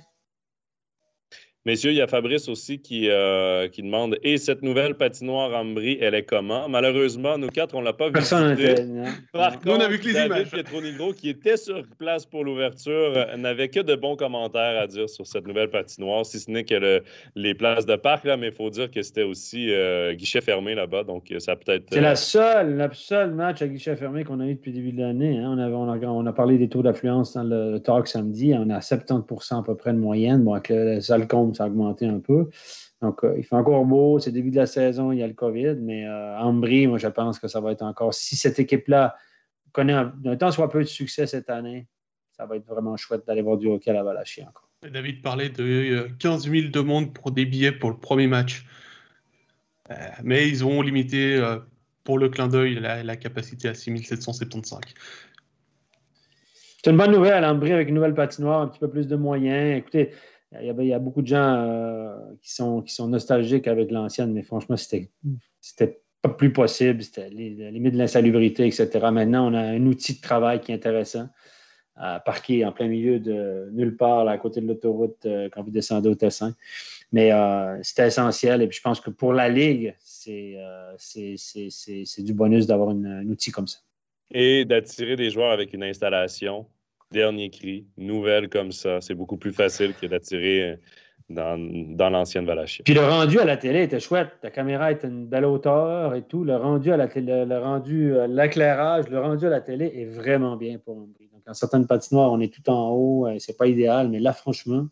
Messieurs, il y a Fabrice aussi qui, euh, qui demande Et cette nouvelle patinoire Ambry, elle est comment Malheureusement, nous quatre, on ne l'a pas vu. Personne n'était. Par contre, on a vu que les David. Pietronigro, qui était sur place pour l'ouverture, euh, n'avait que de bons commentaires à dire sur cette nouvelle patinoire, si ce n'est que les places de parc, là, mais il faut dire que c'était aussi euh, guichet fermé là-bas. Donc, ça peut-être. C'est la seule, le seul match à guichet fermé qu'on a eu depuis le début de l'année. Hein. On, on, a, on, a, parlé des taux d'affluence dans le, talk samedi. On a 70% à peu près de moyenne. Bon, avec le, le compte ça a augmenté un peu. Donc, euh, il fait encore beau. C'est le début de la saison, il y a le COVID, mais euh, Ambry, moi, je pense que ça va être encore. Si cette équipe-là connaît un, un temps soit peu de succès cette année, ça va être vraiment chouette d'aller voir du hockey à la Valachie encore. David parlait de 15 euh, 000 demandes pour des billets pour le premier match. Euh, mais ils ont limité pour le clin d'œil la, la, capacité à 6 775. C'est une bonne nouvelle, Ambry avec une nouvelle patinoire, un petit peu plus de moyens. Écoutez, il y, a, beaucoup de gens euh, qui, sont, qui sont nostalgiques avec l'ancienne, mais franchement, c'était, pas plus possible. C'était la limite de l'insalubrité, etc. Maintenant, on a un outil de travail qui est intéressant. à parquer en plein milieu de nulle part, à côté de l'autoroute, euh, quand vous descendez au Tessin. Mais euh, c'était essentiel. Et puis, je pense que pour la Ligue, c'est du bonus d'avoir un outil comme ça. Et d'attirer des joueurs avec une installation dernier cri, nouvelle comme ça. C'est beaucoup plus facile que d'attirer euh, dans, l'ancienne Valachia. Puis le rendu à la télé était chouette. Ta caméra était une belle hauteur et tout. Le rendu à la télé, le rendu, euh, l'éclairage, le rendu à la télé est vraiment bien pour Ombrie. Donc, en certaines patinoires, on est tout en haut. Euh, c'est pas idéal, mais là, franchement,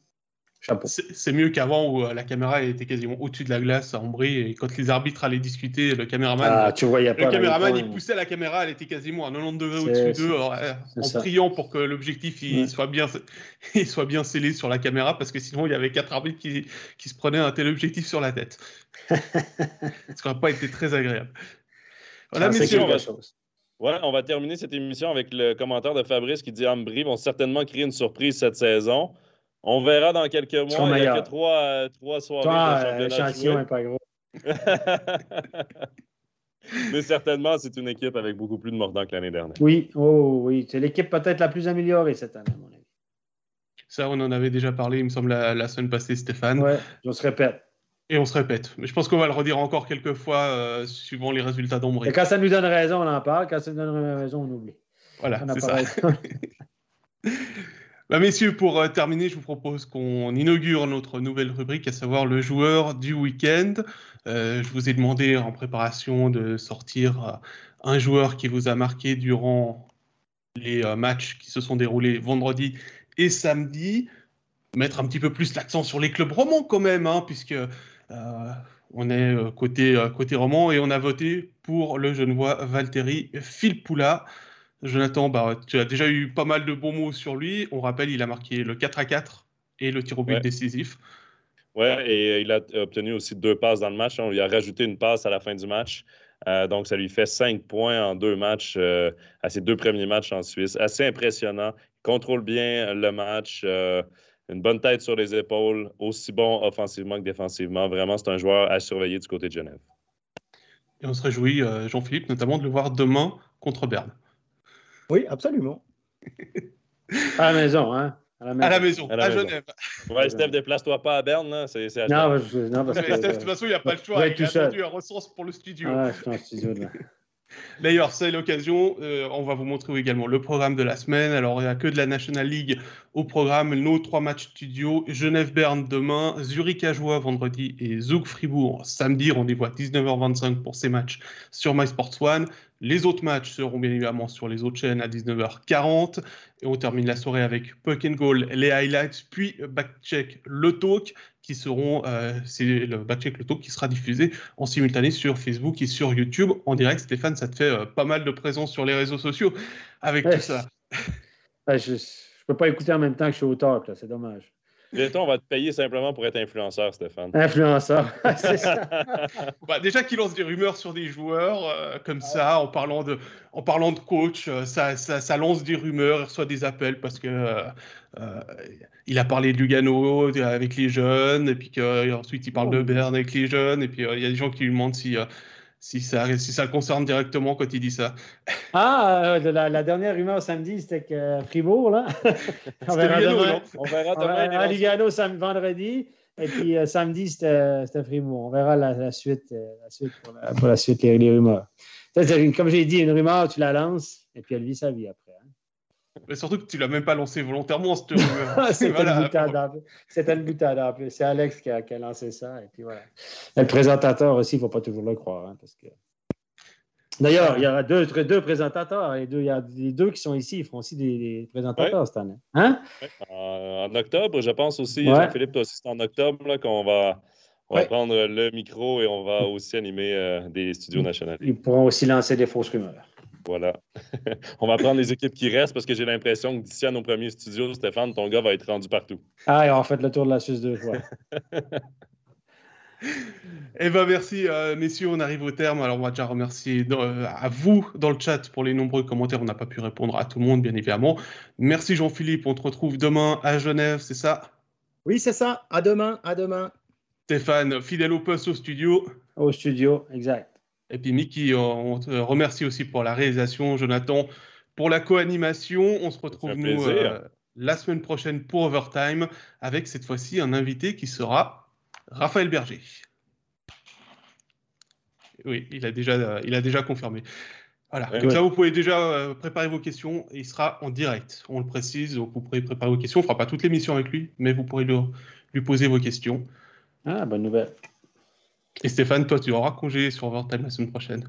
c'est mieux qu'avant où euh, la caméra était quasiment au-dessus de la glace à Ambry et quand les arbitres allaient discuter, le caméraman, ah, tu voyais le caméraman il poussait la caméra, elle était quasiment à 90 degrés au-dessus d'eux en priant pour que l'objectif il soit bien [LAUGHS] il soit bien scellé sur la caméra parce que sinon il y avait quatre arbitres qui, qui se prenaient un tel objectif sur la tête. [LAUGHS] Ça n'aurait pas été très agréable. Voilà, messieurs, on va... Ouais, on va terminer cette émission avec le commentaire de Fabrice qui dit Ambry vont certainement créer une surprise cette saison. On verra dans quelques mois. Il n'y a que trois, euh, trois soirées. Toi, l'échantillon n'est pas gros. [LAUGHS] Mais certainement, c'est une équipe avec beaucoup plus de mordants que l'année dernière. Oui, oh, oui. C'est l'équipe peut-être la plus améliorée cette année, à mon avis. Ça, on en avait déjà parlé, il me semble, la, semaine passée, Stéphane. Oui, on se répète. Et on se répète. Mais je pense qu'on va le redire encore quelques fois, euh, suivant les résultats d'ombre. Quand ça nous donne raison, on en parle. Quand ça nous donne raison, on oublie. Voilà, c'est ça. [LAUGHS] Bah, messieurs, pour euh, terminer, je vous propose qu'on inaugure notre nouvelle rubrique, à savoir le joueur du week-end. Euh, je vous ai demandé en préparation de sortir euh, un joueur qui vous a marqué durant les matchs qui se sont déroulés vendredi et samedi. Mettre un petit peu plus l'accent sur les clubs romans quand même, hein, puisque on est côté, côté roman et on a voté pour le Genevois Valtteri Filppula. Jonathan, bah, tu as déjà eu pas mal de bons mots sur lui. On rappelle, il a marqué le 4 à 4 et le tir au but décisif. Ouais, et il a obtenu aussi deux passes dans le match. On lui a rajouté une passe à la fin du match. Euh, donc, ça lui fait cinq points en deux matchs, euh, à ses deux premiers matchs en Suisse. Assez impressionnant. Il contrôle bien le match. Euh, une bonne tête sur les épaules, aussi bon offensivement que défensivement. Vraiment, c'est un joueur à surveiller du côté de Genève. Et on se réjouit, Jean-Philippe, notamment de le voir demain contre Berne. Oui, absolument. à la maison, hein? À la maison, à, Genève. Ouais, Steph, déplace-toi pas à Berne. Là. C'est, c'est non, parce que, non, parce que, Steph, de toute façon, il n'y a pas le choix. Il a attendu un ressource pour le studio. Ah, je suis en studio, là. [LAUGHS] D'ailleurs, c'est l'occasion, euh, on va vous montrer également le programme de la semaine. Alors, il n'y a que de la National League au programme. Nos trois matchs studio Genève-Berne demain, Zurich-Ajoie vendredi et Zug-Fribourg samedi. Rendez-vous à 19h25 pour ces matchs sur MySports One. Les autres matchs seront bien évidemment sur les autres chaînes à 19h40. Et on termine la soirée avec Puck and Goal, les highlights, puis Backcheck le talk, qui seront, euh, c'est le Backcheck le talk qui sera diffusé en simultané sur Facebook et sur YouTube en direct. Stéphane, ça te fait euh, pas mal de présence sur les réseaux sociaux avec tout ça. je ne peux pas écouter en même temps que je suis au talk, c'est dommage. Bientôt, on va te payer simplement pour être influenceur, Stéphane. Influenceur, [LAUGHS] c'est ça. [LAUGHS] bah, déjà qu'il lance des rumeurs sur des joueurs euh, comme ça, en parlant de, en parlant de coach, euh, ça, ça, lance des rumeurs, il reçoit des appels parce que euh, il a parlé de Lugano avec les jeunes, et puis qu'ensuite il parle de oh. Berne avec les jeunes, et puis il y a des gens qui lui demandent si si ça, si ça le concerne directement quand il dit ça. Ah, euh, la, dernière rumeur samedi, c'était que Fribourg, là. [LAUGHS] on verra demain. On verra demain. Lugano vendredi. Et puis euh, samedi, c'était Frimo. On verra la, suite, la suite pour, la, suite, les, rumeurs. Comme j'ai dit, une rumeur, tu la lances et puis elle vit sa vie après. Mais surtout que tu l'as même pas lancé volontairement, cette rumeur. [LAUGHS] C'était voilà. une boutade C'est Alex qui a, qui a, lancé ça. Et puis voilà. le présentateur aussi, il ne faut pas toujours le croire. Hein, parce que D'ailleurs, il y aura deux, deux présentateurs. il y a les deux qui sont ici, ils feront aussi des, présentateurs cette année. Hein? En, octobre, je pense aussi, Jean-Philippe, toi aussi, c'est en octobre qu'on va, prendre le micro et on va aussi animer euh, des studios nationaux. Ils pourront aussi lancer des fausses rumeurs. Voilà. [LAUGHS] on va prendre les équipes qui restent parce que j'ai l'impression que d'ici à nos premiers studios, Stéphane, ton gars va être rendu partout. Ah, et on fait le tour de la Suisse deux fois. [LAUGHS] Eh bien, merci, euh, messieurs. On arrive au terme. Alors, on va déjà remercier euh, à vous dans le chat pour les nombreux commentaires. On n'a pas pu répondre à tout le monde, bien évidemment. Merci, Jean-Philippe. On te retrouve demain à Genève, c'est ça? Oui, c'est ça. À demain. À demain. Stéphane, fidèle au poste au studio. Au studio, exact. Et puis, Mickey, on te remercie aussi pour la réalisation. Jonathan, pour la co-animation. On se retrouve, nous, euh, la semaine prochaine pour Overtime avec cette fois-ci un invité qui sera Raphaël Berger. Oui, il a déjà, il a déjà confirmé. Voilà, donc là, vous pouvez déjà euh, préparer vos questions. il sera en direct, on le précise. Donc, vous pourrez préparer vos questions. On ne fera pas toute l'émission avec lui, mais vous pourrez lui, poser vos questions. Ah, bonne nouvelle. Et Stéphane, toi, tu auras congé sur Overtime la semaine prochaine.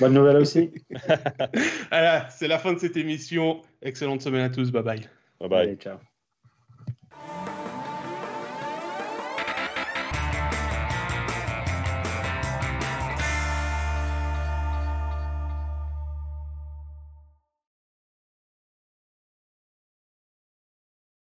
Bonne nouvelle aussi. [LAUGHS] voilà, c'est la fin de cette émission. Excellente semaine à tous. Bye bye. Bye bye. ciao.